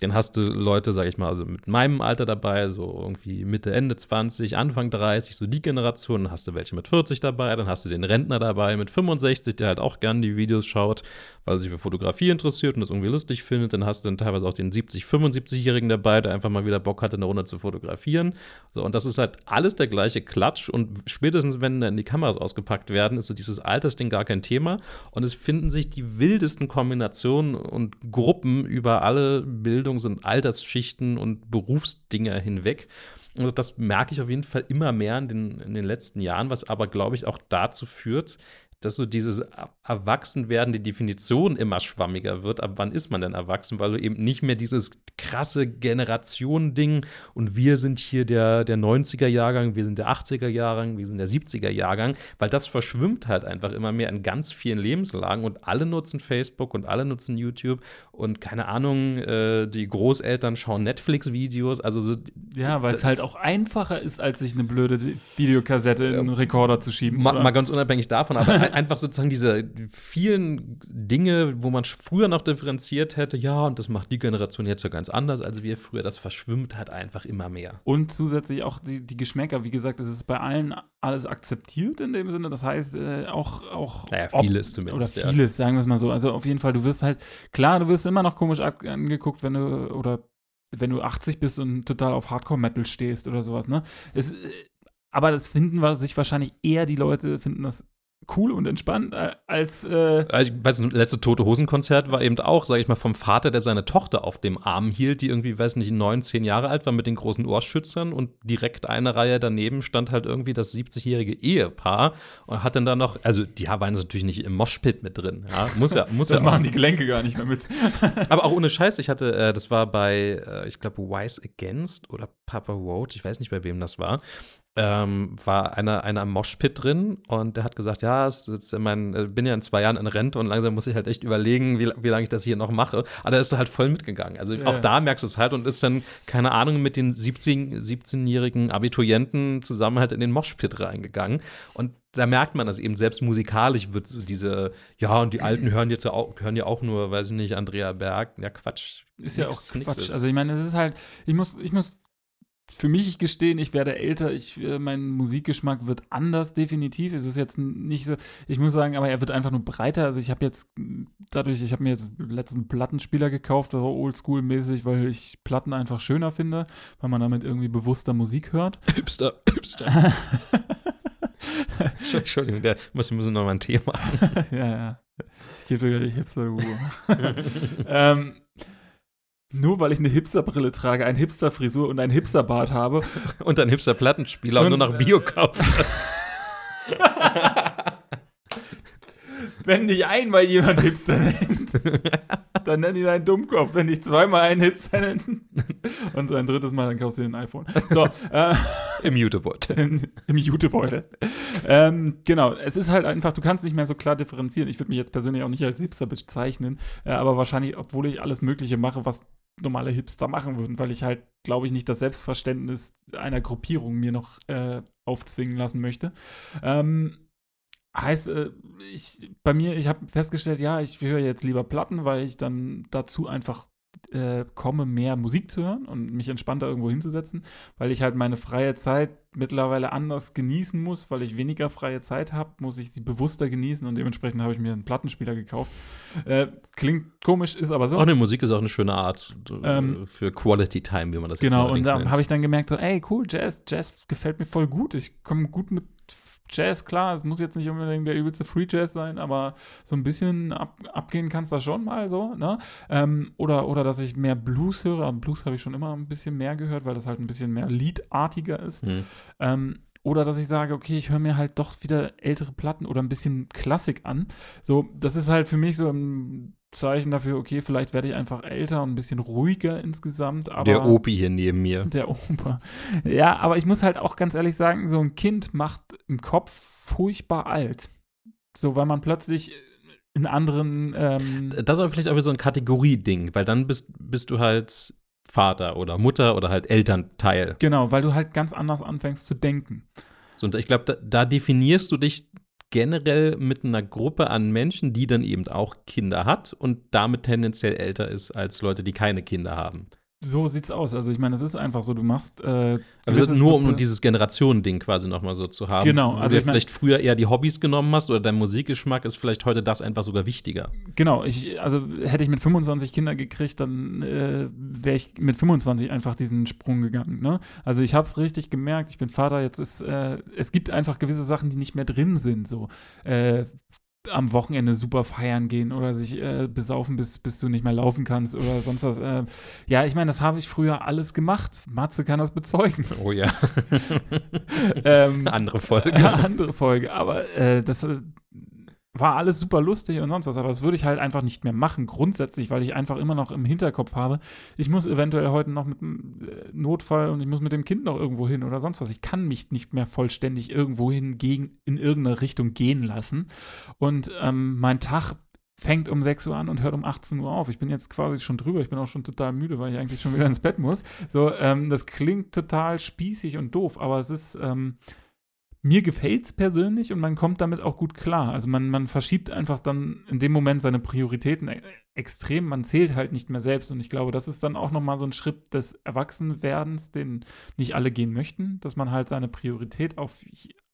Dann hast du Leute, sag ich mal, also mit meinem Alter dabei, so irgendwie Mitte, Ende 20, Anfang 30, so die Generation. Dann hast du welche mit 40 dabei, dann hast du den Rentner dabei mit 65, der halt auch gern die Videos schaut, weil er sich für Fotografie interessiert und das irgendwie lustig findet. Dann hast du dann teilweise auch den 70, 75-Jährigen dabei, der einfach mal wieder Bock hatte, eine Runde zu fotografieren. So, und das ist halt alles der gleiche Klatsch. Und spätestens, wenn dann die Kameras ausgepackt werden, ist so dieses Altersding gar kein Thema. Und es finden sich die wildesten Kombinationen und Gruppen über alle Bildungs- und Altersschichten und Berufsdinger hinweg. Also das merke ich auf jeden Fall immer mehr in den, in den letzten Jahren, was aber, glaube ich, auch dazu führt, dass so dieses Er- Erwachsenwerden, die Definition immer schwammiger wird. Ab wann ist man denn erwachsen? Weil du eben nicht mehr dieses krasse Generation-Ding und wir sind hier der, der 90er-Jahrgang, wir sind der 80er-Jahrgang, wir sind der 70er-Jahrgang, weil das verschwimmt halt einfach immer mehr in ganz vielen Lebenslagen und alle nutzen Facebook und alle nutzen YouTube und keine Ahnung, äh, die Großeltern schauen Netflix-Videos, also so Ja, weil es halt auch einfacher ist, als sich eine blöde Videokassette in einen Rekorder zu schieben. Mal, mal ganz unabhängig davon, aber einfach sozusagen diese vielen Dinge, wo man früher noch differenziert hätte, ja, und das macht die Generation jetzt ja ganz anders als wir früher, das verschwimmt halt einfach immer mehr. Und zusätzlich auch die, die Geschmäcker, wie gesagt, es ist bei allen alles akzeptiert in dem Sinne. Das heißt, äh, auch, auch Naja, ob- vieles zumindest. Oder ja. vieles, sagen wir es mal so. Also auf jeden Fall, du wirst halt, klar, du wirst immer noch komisch angeguckt, wenn du, oder wenn du 80 bist und total auf Hardcore-Metal stehst oder sowas, ne? Es, äh, aber das finden wir sich wahrscheinlich eher die Leute, finden das cool und entspannt, äh, als äh, Also, ich weiß, nicht, das letzte Tote Hosen-Konzert war eben auch, sage ich mal, vom Vater, der seine Tochter auf dem Arm hielt, die irgendwie, weiß nicht, neun, zehn Jahre alt war mit den großen Ohrschützern und direkt eine Reihe daneben stand halt irgendwie das 70-jährige Ehepaar und hat dann da noch, also die waren natürlich nicht im Moshpit mit drin, ja, muss ja, muss das ja machen die Gelenke gar nicht mehr mit. Aber auch ohne Scheiß, ich hatte, äh, das war bei, äh, ich glaube, Wise Against oder Papa Roach, ich weiß nicht, bei wem das war. Ähm, war einer, einer am Moshpit drin und der hat gesagt, ja, mein, äh, bin ja in zwei Jahren in Rente und langsam muss ich halt echt überlegen, wie, wie lange ich das hier noch mache. Aber da ist halt voll mitgegangen. Also Ja. auch da merkst du es halt und ist dann, keine Ahnung, mit den 17, 17-jährigen Abiturienten zusammen halt in den Moshpit reingegangen. Und da merkt man das eben, selbst musikalisch wird so diese, ja, und die Alten hören jetzt ja auch, hören ja auch nur, weiß ich nicht, Andrea Berg. Ja, Quatsch. Ist ja Nix- auch nix Quatsch. Also ich meine, es ist halt, ich muss, ich muss für mich gestehen, ich werde älter, ich, äh, mein Musikgeschmack wird anders, definitiv. Es ist jetzt nicht so, ich muss sagen, aber er wird einfach nur breiter. Also ich habe jetzt dadurch, ich habe mir jetzt letzten Plattenspieler gekauft, so oldschool-mäßig, weil ich Platten einfach schöner finde, weil man damit irgendwie bewusster Musik hört. Hipster, Hipster. Entschuldigung, der muss, muss noch mal ein Thema. ja, ja. Ich gebe dir die Hipster-Ruhe. ähm, nur weil ich eine Hipsterbrille trage, eine Hipsterfrisur und ein Hipsterbart habe, Und ein Hipster-Plattenspieler und, Und, nur noch äh, Bio kaufen. wenn dich einmal jemand Hipster nennt, dann nenn ihn einen Dummkopf. Wenn dich zweimal einen Hipster nennt und ein drittes Mal, dann kaufst du dir ein iPhone. So, äh, Im Jutebeutel. in, im Jutebeutel. Ähm, genau, es ist halt einfach, du kannst nicht mehr so klar differenzieren. Ich würde mich jetzt persönlich auch nicht als Hipster bezeichnen, äh, aber wahrscheinlich, obwohl ich alles Mögliche mache, was normale Hipster machen würden, weil ich halt, glaube ich, nicht das Selbstverständnis einer Gruppierung mir noch äh, aufzwingen lassen möchte. Ähm, heißt, äh, ich, bei mir, ich habe festgestellt, ja, ich höre jetzt lieber Platten, weil ich dann dazu einfach äh, komme, mehr Musik zu hören und mich entspannter irgendwo hinzusetzen, weil ich halt meine freie Zeit mittlerweile anders genießen muss, weil ich weniger freie Zeit habe, muss ich sie bewusster genießen und dementsprechend habe ich mir einen Plattenspieler gekauft. Äh, klingt komisch, ist aber so. Auch eine Musik ist auch eine schöne Art äh, Ähm, für Quality Time, wie man das Genau, und allerdings da nennt. habe ich dann gemerkt, so, ey, cool, Jazz, Jazz gefällt mir voll gut. Ich komme gut mit Jazz, klar, es muss jetzt nicht unbedingt der übelste Free Jazz sein, aber so ein bisschen ab, abgehen kannst du schon mal so, ne? Ähm, oder, oder dass ich mehr Blues höre, aber Blues habe ich schon immer ein bisschen mehr gehört, weil das halt ein bisschen mehr Liedartiger ist. Hm. Ähm, oder dass ich sage, okay, ich höre mir halt doch wieder ältere Platten oder ein bisschen Klassik an. So, das ist halt für mich so ein Zeichen dafür, okay, vielleicht werde ich einfach älter und ein bisschen ruhiger insgesamt. Aber Der Opi hier neben mir. der Opa. Ja, aber ich muss halt auch ganz ehrlich sagen, so ein Kind macht im Kopf furchtbar alt. So, weil man plötzlich in anderen, ähm, Das ist vielleicht auch wieder so ein Kategorie-Ding, weil dann bist, bist du halt Vater oder Mutter oder halt Elternteil. genau, weil du halt ganz anders anfängst zu denken. So, und ich glaube, da, da definierst du dich generell mit einer Gruppe an Menschen, die dann eben auch Kinder hat und damit tendenziell älter ist als Leute, die keine Kinder haben. So sieht's aus. Also ich meine, es ist einfach so, du machst äh, Aber gewisse ist nur, um dieses Generationending quasi nochmal so zu haben. Genau, also du ich mein- vielleicht früher eher die Hobbys genommen hast oder dein Musikgeschmack ist vielleicht heute das einfach sogar wichtiger. Genau, ich, also hätte ich mit 25 Kinder gekriegt, dann äh, wäre ich mit 25 einfach diesen Sprung gegangen. Ne? Also ich habe es richtig gemerkt, ich bin Vater, jetzt ist, äh, es gibt einfach gewisse Sachen, die nicht mehr drin sind. So äh, am Wochenende super feiern gehen oder sich äh, besaufen, bis, bis du nicht mehr laufen kannst oder sonst was. Äh, ja, ich meine, das habe ich früher alles gemacht. Matze kann das bezeugen. Oh ja, ähm, andere Folge. ja, andere Folge. Aber äh, das äh, war alles super lustig und sonst was. Aber das würde ich halt einfach nicht mehr machen, grundsätzlich, weil ich einfach immer noch im Hinterkopf habe, ich muss eventuell heute noch mit einem äh, Notfall und ich muss mit dem Kind noch irgendwo hin oder sonst was. Ich kann mich nicht mehr vollständig irgendwo hingegen in irgendeine Richtung gehen lassen. Und ähm, mein Tag fängt um 6 Uhr an und hört um 18 Uhr auf. Ich bin jetzt quasi schon drüber. Ich bin auch schon total müde, weil ich eigentlich schon wieder ins Bett muss. So, ähm, das klingt total spießig und doof, aber es ist, ähm, mir gefällt es persönlich und man kommt damit auch gut klar. Also man, man verschiebt einfach dann in dem Moment seine Prioritäten e extrem. Man zählt halt nicht mehr selbst. Und ich glaube, das ist dann auch nochmal so ein Schritt des Erwachsenwerdens, den nicht alle gehen möchten, dass man halt seine Priorität auf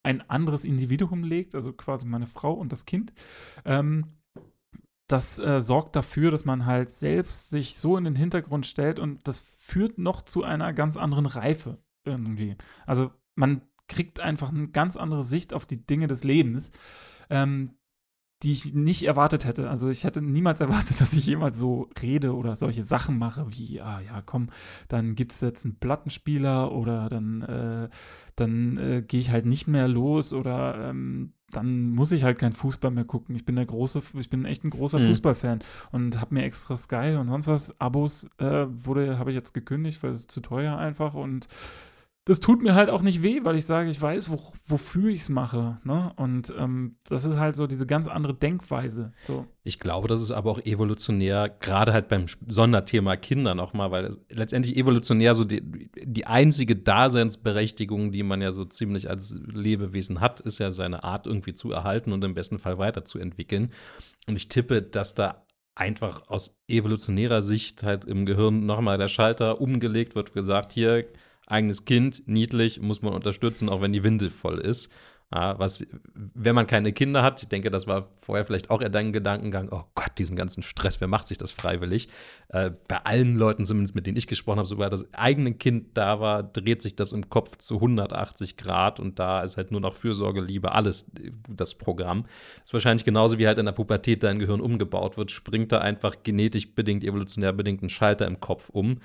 ein anderes Individuum legt, also quasi meine Frau und das Kind. Ähm, das äh, sorgt dafür, dass man halt selbst sich so in den Hintergrund stellt und das führt noch zu einer ganz anderen Reife irgendwie. Also man kriegt einfach eine ganz andere Sicht auf die Dinge des Lebens, ähm, die ich nicht erwartet hätte. Also ich hätte niemals erwartet, dass ich jemals so rede oder solche Sachen mache wie, ah ja, komm, dann gibt es jetzt einen Plattenspieler oder dann, äh, dann äh, gehe ich halt nicht mehr los oder ähm, dann muss ich halt kein Fußball mehr gucken. Ich bin der große, ich bin echt ein großer Mhm. Fußballfan und habe mir extra Sky und sonst was Abos äh, wurde, habe ich jetzt gekündigt, weil es zu teuer einfach und das tut mir halt auch nicht weh, weil ich sage, ich weiß, wo, wofür ich es mache. Ne? Und ähm, das ist halt so diese ganz andere Denkweise. So. Ich glaube, das ist aber auch evolutionär, gerade halt beim Sonderthema Kinder nochmal, weil letztendlich evolutionär so die, die einzige Daseinsberechtigung, die man ja so ziemlich als Lebewesen hat, ist ja seine Art irgendwie zu erhalten und im besten Fall weiterzuentwickeln. Und ich tippe, dass da einfach aus evolutionärer Sicht halt im Gehirn nochmal der Schalter umgelegt wird, gesagt, hier, eigenes Kind, niedlich, muss man unterstützen, auch wenn die Windel voll ist. Ja, was, wenn man keine Kinder hat, ich denke, das war vorher vielleicht auch eher dein Gedankengang, oh Gott, diesen ganzen Stress, wer macht sich das freiwillig? Äh, bei allen Leuten, zumindest mit denen ich gesprochen habe, sobald das eigene Kind da war, dreht sich das im Kopf zu 180 Grad und da ist halt nur noch Fürsorge, Liebe, alles äh, das Programm. ist wahrscheinlich genauso wie halt in der Pubertät dein Gehirn umgebaut wird, springt da einfach genetisch bedingt, evolutionär bedingt ein Schalter im Kopf um.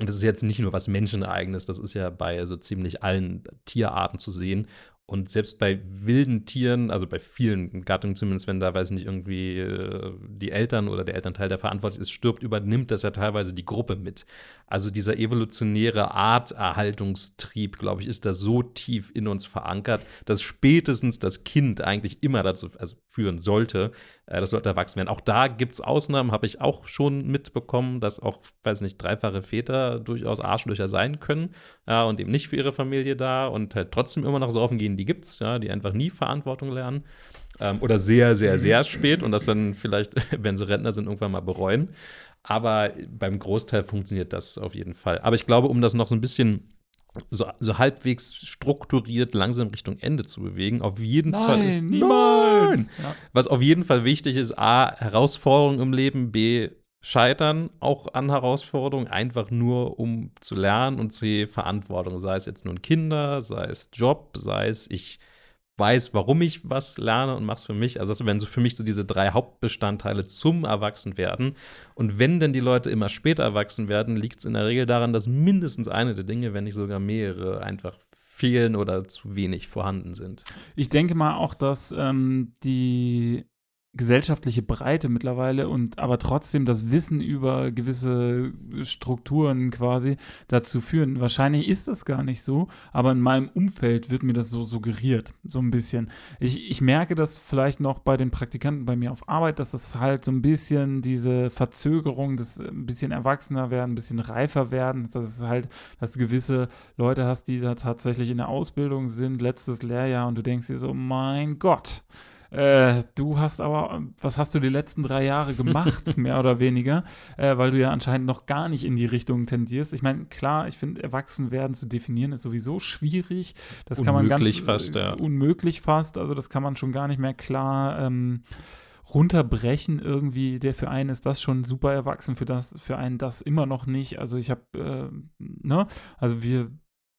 Und das ist jetzt nicht nur was Menscheneigenes, das ist ja bei so ziemlich allen Tierarten zu sehen. Und selbst bei wilden Tieren, also bei vielen Gattungen zumindest, wenn da, weiß ich nicht, irgendwie äh, die Eltern oder der Elternteil, der verantwortlich ist, stirbt, übernimmt das ja teilweise die Gruppe mit. Also dieser evolutionäre Arterhaltungstrieb, glaube ich, ist da so tief in uns verankert, dass spätestens das Kind eigentlich immer dazu also führen sollte, äh, dass Leute erwachsen werden. Auch da gibt es Ausnahmen, habe ich auch schon mitbekommen, dass auch, weiß nicht, dreifache Väter durchaus Arschlöcher sein können ja, und eben nicht für ihre Familie da und halt trotzdem immer noch so offen gehen, die gibt's, ja, die einfach nie Verantwortung lernen. Ähm, oder sehr, sehr, sehr spät und das dann vielleicht, wenn sie Rentner sind, irgendwann mal bereuen. Aber beim Großteil funktioniert das auf jeden Fall. Aber ich glaube, um das noch so ein bisschen so, so halbwegs strukturiert langsam Richtung Ende zu bewegen, auf jeden Nein, Fall. niemals! Nein! Ja. Was auf jeden Fall wichtig ist, A, Herausforderungen im Leben, B, Scheitern auch an Herausforderungen, einfach nur um zu lernen und C, Verantwortung, sei es jetzt nun Kinder, sei es Job, sei es ich weiß, warum ich was lerne und mach's für mich. Also das wären so für mich so diese drei Hauptbestandteile zum Erwachsenwerden. Und wenn denn die Leute immer später erwachsen werden, liegt es in der Regel daran, dass mindestens eine der Dinge, wenn nicht sogar mehrere, einfach fehlen oder zu wenig vorhanden sind. Ich denke mal auch, dass ähm, die gesellschaftliche Breite mittlerweile und aber trotzdem das Wissen über gewisse Strukturen quasi dazu führen. Wahrscheinlich ist das gar nicht so, aber in meinem Umfeld wird mir das so suggeriert, so ein bisschen. Ich, ich merke das vielleicht noch bei den Praktikanten bei mir auf Arbeit, dass es halt so ein bisschen diese Verzögerung, das ein bisschen erwachsener werden, ein bisschen reifer werden, dass es halt, dass du gewisse Leute hast, die da tatsächlich in der Ausbildung sind, letztes Lehrjahr und du denkst dir so, mein Gott, äh, du hast aber, was hast du die letzten drei Jahre gemacht, mehr oder weniger, äh, weil du ja anscheinend noch gar nicht in die Richtung tendierst. Ich meine, klar, ich finde, Erwachsenwerden zu definieren ist sowieso schwierig. Das kann man ganz Unmöglich fast, ja. äh, unmöglich fast. Also das kann man schon gar nicht mehr klar ähm, runterbrechen irgendwie. Der für einen ist das schon super erwachsen, für das für einen das immer noch nicht. Also ich habe, äh, ne, also wir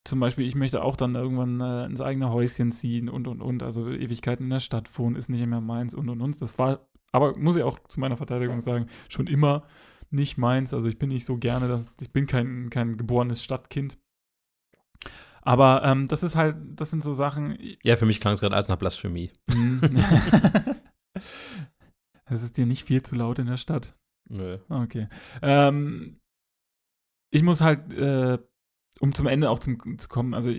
zum Beispiel, ich möchte auch dann irgendwann äh, ins eigene Häuschen ziehen und und und. Also Ewigkeiten in der Stadt wohnen ist nicht mehr meins und und und. Das war, aber muss ich auch zu meiner Verteidigung sagen, schon immer nicht meins. Also ich bin nicht so gerne, dass ich bin kein, kein geborenes Stadtkind. Aber ähm, das ist halt, das sind so Sachen. Ja, für mich klang es gerade als nach Blasphemie. Hm. Es ist dir nicht viel zu laut in der Stadt. Nö. Okay. Ähm, ich muss halt, äh, um zum Ende auch zum, zu kommen, also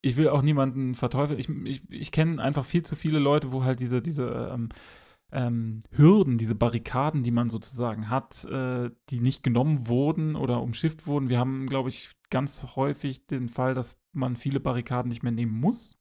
ich, will auch niemanden verteufeln. Ich, ich, ich kenne einfach viel zu viele Leute, wo halt diese, diese ähm, ähm, Hürden, diese Barrikaden, die man sozusagen hat, äh, die nicht genommen wurden oder umschifft wurden. Wir haben, glaube ich, ganz häufig den Fall, dass man viele Barrikaden nicht mehr nehmen muss.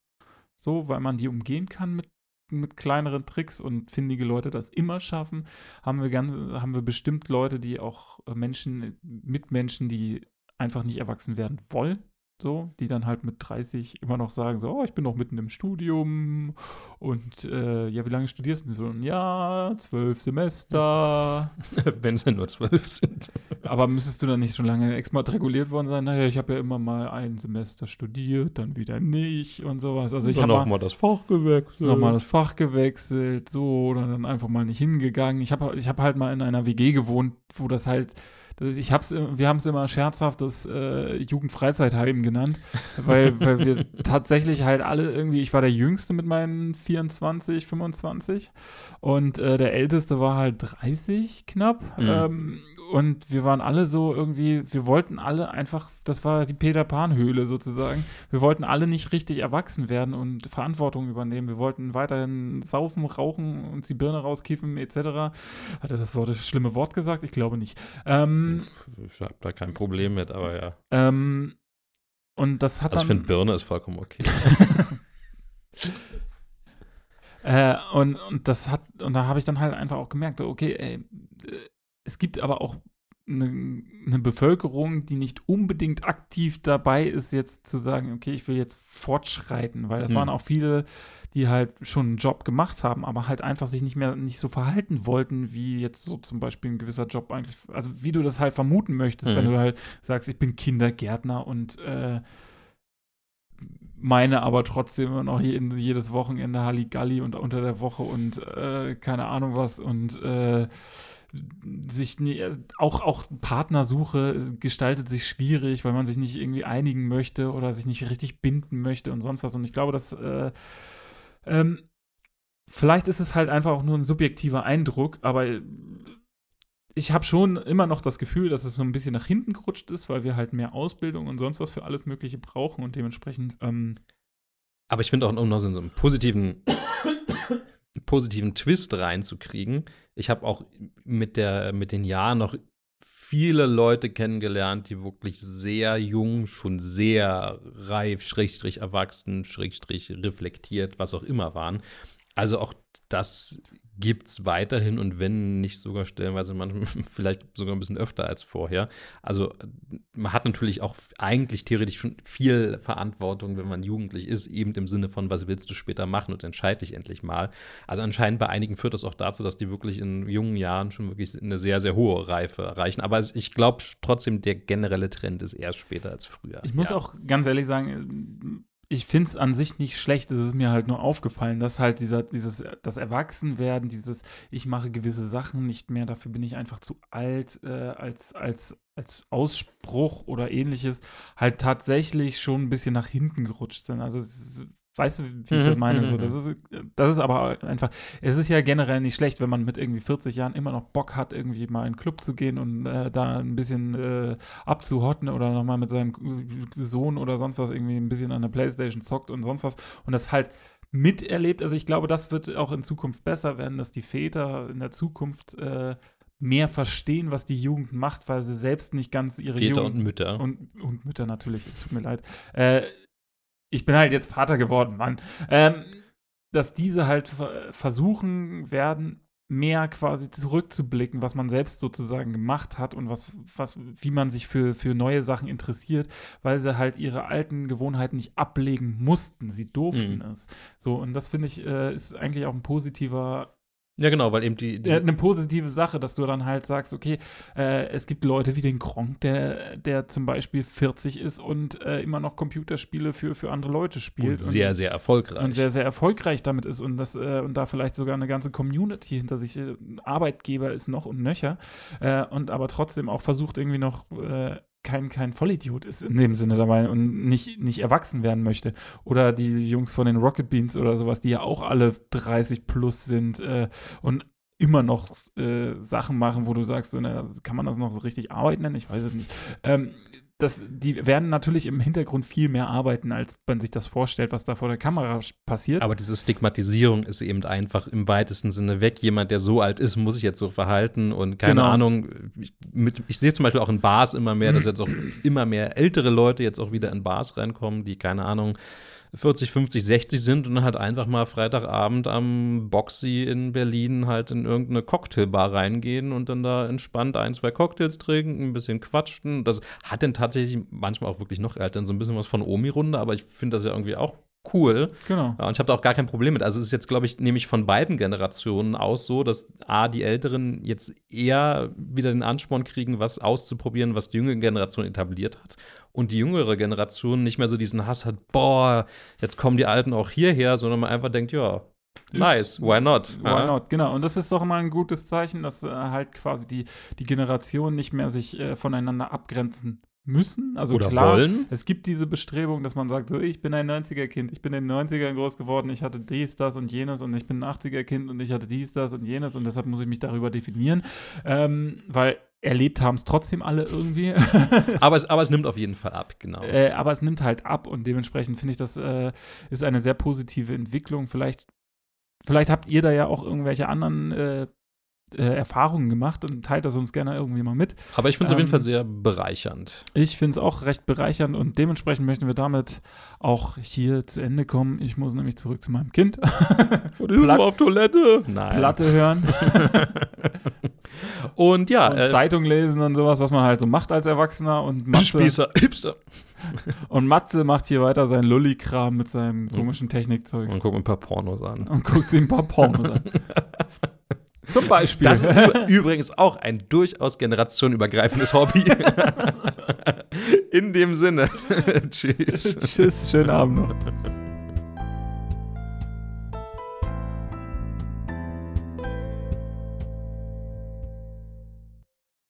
So, weil man die umgehen kann mit, mit kleineren Tricks und findige Leute das immer schaffen. Haben wir, ganz, haben wir bestimmt Leute, die auch Menschen, Mitmenschen, die einfach nicht erwachsen werden wollen. So, die dann halt mit 30 immer noch sagen, so, oh, ich bin noch mitten im Studium und äh, ja, wie lange studierst du? So, ein Jahr, zwölf Semester. Wenn es ja nur zwölf sind. Aber müsstest du dann nicht schon lange exmatrikuliert worden sein? Naja, ich habe ja immer mal ein Semester studiert, dann wieder nicht und sowas. Also ich habe noch mal das Fach gewechselt. nochmal das Fach gewechselt, so, oder dann einfach mal nicht hingegangen. Ich habe ich hab halt mal in einer WG gewohnt, wo das halt, das, ich hab's, wir haben es immer scherzhaft das äh, Jugendfreizeitheim genannt, weil, weil wir tatsächlich halt alle irgendwie, ich war der Jüngste mit meinen 24, 25 und äh, der Älteste war halt 30 knapp. Mhm. Ähm, und wir waren alle so irgendwie, wir wollten alle einfach, das war die Peter Pan-Höhle sozusagen. Wir wollten alle nicht richtig erwachsen werden und Verantwortung übernehmen. Wir wollten weiterhin saufen, rauchen, uns die Birne rauskiffen, etc. Hat er das Wort, das schlimme Wort gesagt? Ich glaube nicht. Ähm, Ich habe da kein Problem mit, aber ja. ähm, und das hat Also ich finde, Birne ist vollkommen okay. Äh, und, und das hat, und da habe ich dann halt einfach auch gemerkt, okay, ey, äh, es gibt aber auch eine, eine Bevölkerung, die nicht unbedingt aktiv dabei ist, jetzt zu sagen, okay, ich will jetzt fortschreiten, weil das Hm. waren auch viele, die halt schon einen Job gemacht haben, aber halt einfach sich nicht mehr nicht so verhalten wollten, wie jetzt so zum Beispiel ein gewisser Job eigentlich, also wie du das halt vermuten möchtest, wenn Mhm. du halt sagst, ich bin Kindergärtner und äh, meine aber trotzdem immer noch jedes Wochenende Halligalli und unter der Woche und äh, keine Ahnung was und äh, sich nie, auch, auch Partnersuche gestaltet sich schwierig, weil man sich nicht irgendwie einigen möchte oder sich nicht richtig binden möchte und sonst was. Und ich glaube, dass äh, ähm, vielleicht ist es halt einfach auch nur ein subjektiver Eindruck, aber ich habe schon immer noch das Gefühl, dass es so ein bisschen nach hinten gerutscht ist, weil wir halt mehr Ausbildung und sonst was für alles Mögliche brauchen und dementsprechend ähm, Aber ich finde auch, noch so einen positiven, positiven Twist reinzukriegen, ich habe auch mit, der, mit den Jahren noch viele Leute kennengelernt, die wirklich sehr jung, schon sehr reif, schrägstrich erwachsen, schrägstrich reflektiert, was auch immer waren. Also auch das gibt es weiterhin und wenn nicht sogar stellenweise manchmal vielleicht sogar ein bisschen öfter als vorher. Also man hat natürlich auch eigentlich theoretisch schon viel Verantwortung, wenn man jugendlich ist, eben im Sinne von, was willst du später machen und entscheide dich endlich mal. Also anscheinend bei einigen führt das auch dazu, dass die wirklich in jungen Jahren schon wirklich eine sehr, sehr hohe Reife erreichen. Aber ich glaube trotzdem, der generelle Trend ist erst später als früher. Ich muss ja. auch ganz ehrlich sagen, ich finde es an sich nicht schlecht, es ist mir halt nur aufgefallen, dass halt dieser, dieses, das Erwachsenwerden, dieses, ich mache gewisse Sachen nicht mehr, dafür bin ich einfach zu alt, äh, als, als, als Ausspruch oder ähnliches, halt tatsächlich schon ein bisschen nach hinten gerutscht sind. Also Weißt du, wie ich das Mhm, meine? mhm, So, mhm. das, ist, das ist aber einfach, es ist ja generell nicht schlecht, wenn man mit irgendwie 40 Jahren immer noch Bock hat, irgendwie mal in den Club zu gehen und äh, da ein bisschen äh, abzuhotten oder nochmal mit seinem äh, Sohn oder sonst was irgendwie ein bisschen an der Playstation zockt und sonst was und das halt miterlebt. Also ich glaube, das wird auch in Zukunft besser werden, dass die Väter in der Zukunft äh, mehr verstehen, was die Jugend macht, weil sie selbst nicht ganz ihre Väter Jugend und Mütter. und, und Mütter natürlich, es tut mir leid. Äh, ich bin halt jetzt Vater geworden, Mann. Ähm, dass diese halt ver- versuchen werden, mehr quasi zurückzublicken, was man selbst sozusagen gemacht hat und was, was, wie man sich für, für neue Sachen interessiert, weil sie halt ihre alten Gewohnheiten nicht ablegen mussten. Sie durften Mhm. es. So, und das finde ich, äh, ist eigentlich auch ein positiver ja, genau, weil eben die, die äh, eine positive Sache, dass du dann halt sagst, okay, äh, es gibt Leute wie den Gronk, der, der zum Beispiel 40 ist und äh, immer noch Computerspiele für, für andere Leute spielt. und sehr, sehr erfolgreich. und sehr, sehr erfolgreich damit ist und das äh, und da vielleicht sogar eine ganze Community hinter sich, äh, Arbeitgeber ist noch und nöcher äh, und aber trotzdem auch versucht irgendwie noch äh, kein, kein Vollidiot ist in dem Sinne dabei und nicht, nicht erwachsen werden möchte. Oder die Jungs von den Rocket Beans oder sowas, die ja auch alle 30 plus sind äh, und immer noch äh, Sachen machen, wo du sagst, so, na, kann man das noch so richtig Arbeit nennen? Ich weiß es nicht. Ähm, das, die werden natürlich im Hintergrund viel mehr arbeiten, als man sich das vorstellt, was da vor der Kamera passiert. Aber diese Stigmatisierung ist eben einfach im weitesten Sinne weg. Jemand, der so alt ist, muss sich jetzt so verhalten und keine Genau. Ahnung. Ich, mit, ich sehe zum Beispiel auch in Bars immer mehr, dass jetzt auch immer mehr ältere Leute jetzt auch wieder in Bars reinkommen, die keine Ahnung 40, 50, 60 sind und dann halt einfach mal Freitagabend am Boxy in Berlin halt in irgendeine Cocktailbar reingehen und dann da entspannt ein, zwei Cocktails trinken, ein bisschen quatschen. Das hat dann tatsächlich manchmal auch wirklich noch, hat dann so ein bisschen was von Omi-Runde, aber ich finde das ja irgendwie auch cool. genau. Und ich habe da auch gar kein Problem mit. Also es ist jetzt, glaube ich, nämlich von beiden Generationen aus so, dass A, die Älteren jetzt eher wieder den Ansporn kriegen, was auszuprobieren, was die jüngere Generation etabliert hat. Und die jüngere Generation nicht mehr so diesen Hass hat, boah, jetzt kommen die Alten auch hierher, sondern man einfach denkt, ja, nice, why not? Why Ja. not? Genau. Und das ist doch immer ein gutes Zeichen, dass äh, halt quasi die, die Generationen nicht mehr sich äh, voneinander abgrenzen müssen. Also Oder klar, wollen. es gibt diese Bestrebung, dass man sagt, so, ich bin ein 90er-Kind, ich bin in den 90ern groß geworden, ich hatte dies, das und jenes und ich bin ein 80er-Kind und ich hatte dies, das und jenes und deshalb muss ich mich darüber definieren, ähm, weil erlebt haben es trotzdem alle irgendwie. Aber es, aber es nimmt auf jeden Fall ab, genau. Äh, aber es nimmt halt ab und dementsprechend finde ich, das äh, ist eine sehr positive Entwicklung. Vielleicht, vielleicht habt ihr da ja auch irgendwelche anderen äh, äh, Erfahrungen gemacht und teilt das uns gerne irgendwie mal mit. Aber ich finde es auf jeden ähm, Fall sehr bereichernd. Ich finde es auch recht bereichernd und dementsprechend möchten wir damit auch hier zu Ende kommen. Ich muss nämlich zurück zu meinem Kind. Platt- auf Toilette. Nein. Platte hören Und ja, und äh, Zeitung lesen und sowas, was man halt so macht als Erwachsener. Und Matze, Spießer, Hipster. und Matze macht hier weiter seinen Lulli-Kram mit seinem komischen Technikzeugs. Und guck mir ein paar Pornos an. und guckt sich ein paar Pornos an. Zum Beispiel. Das ist üb- übrigens auch ein durchaus generationenübergreifendes Hobby. In dem Sinne. Tschüss. Tschüss, schönen Abend noch.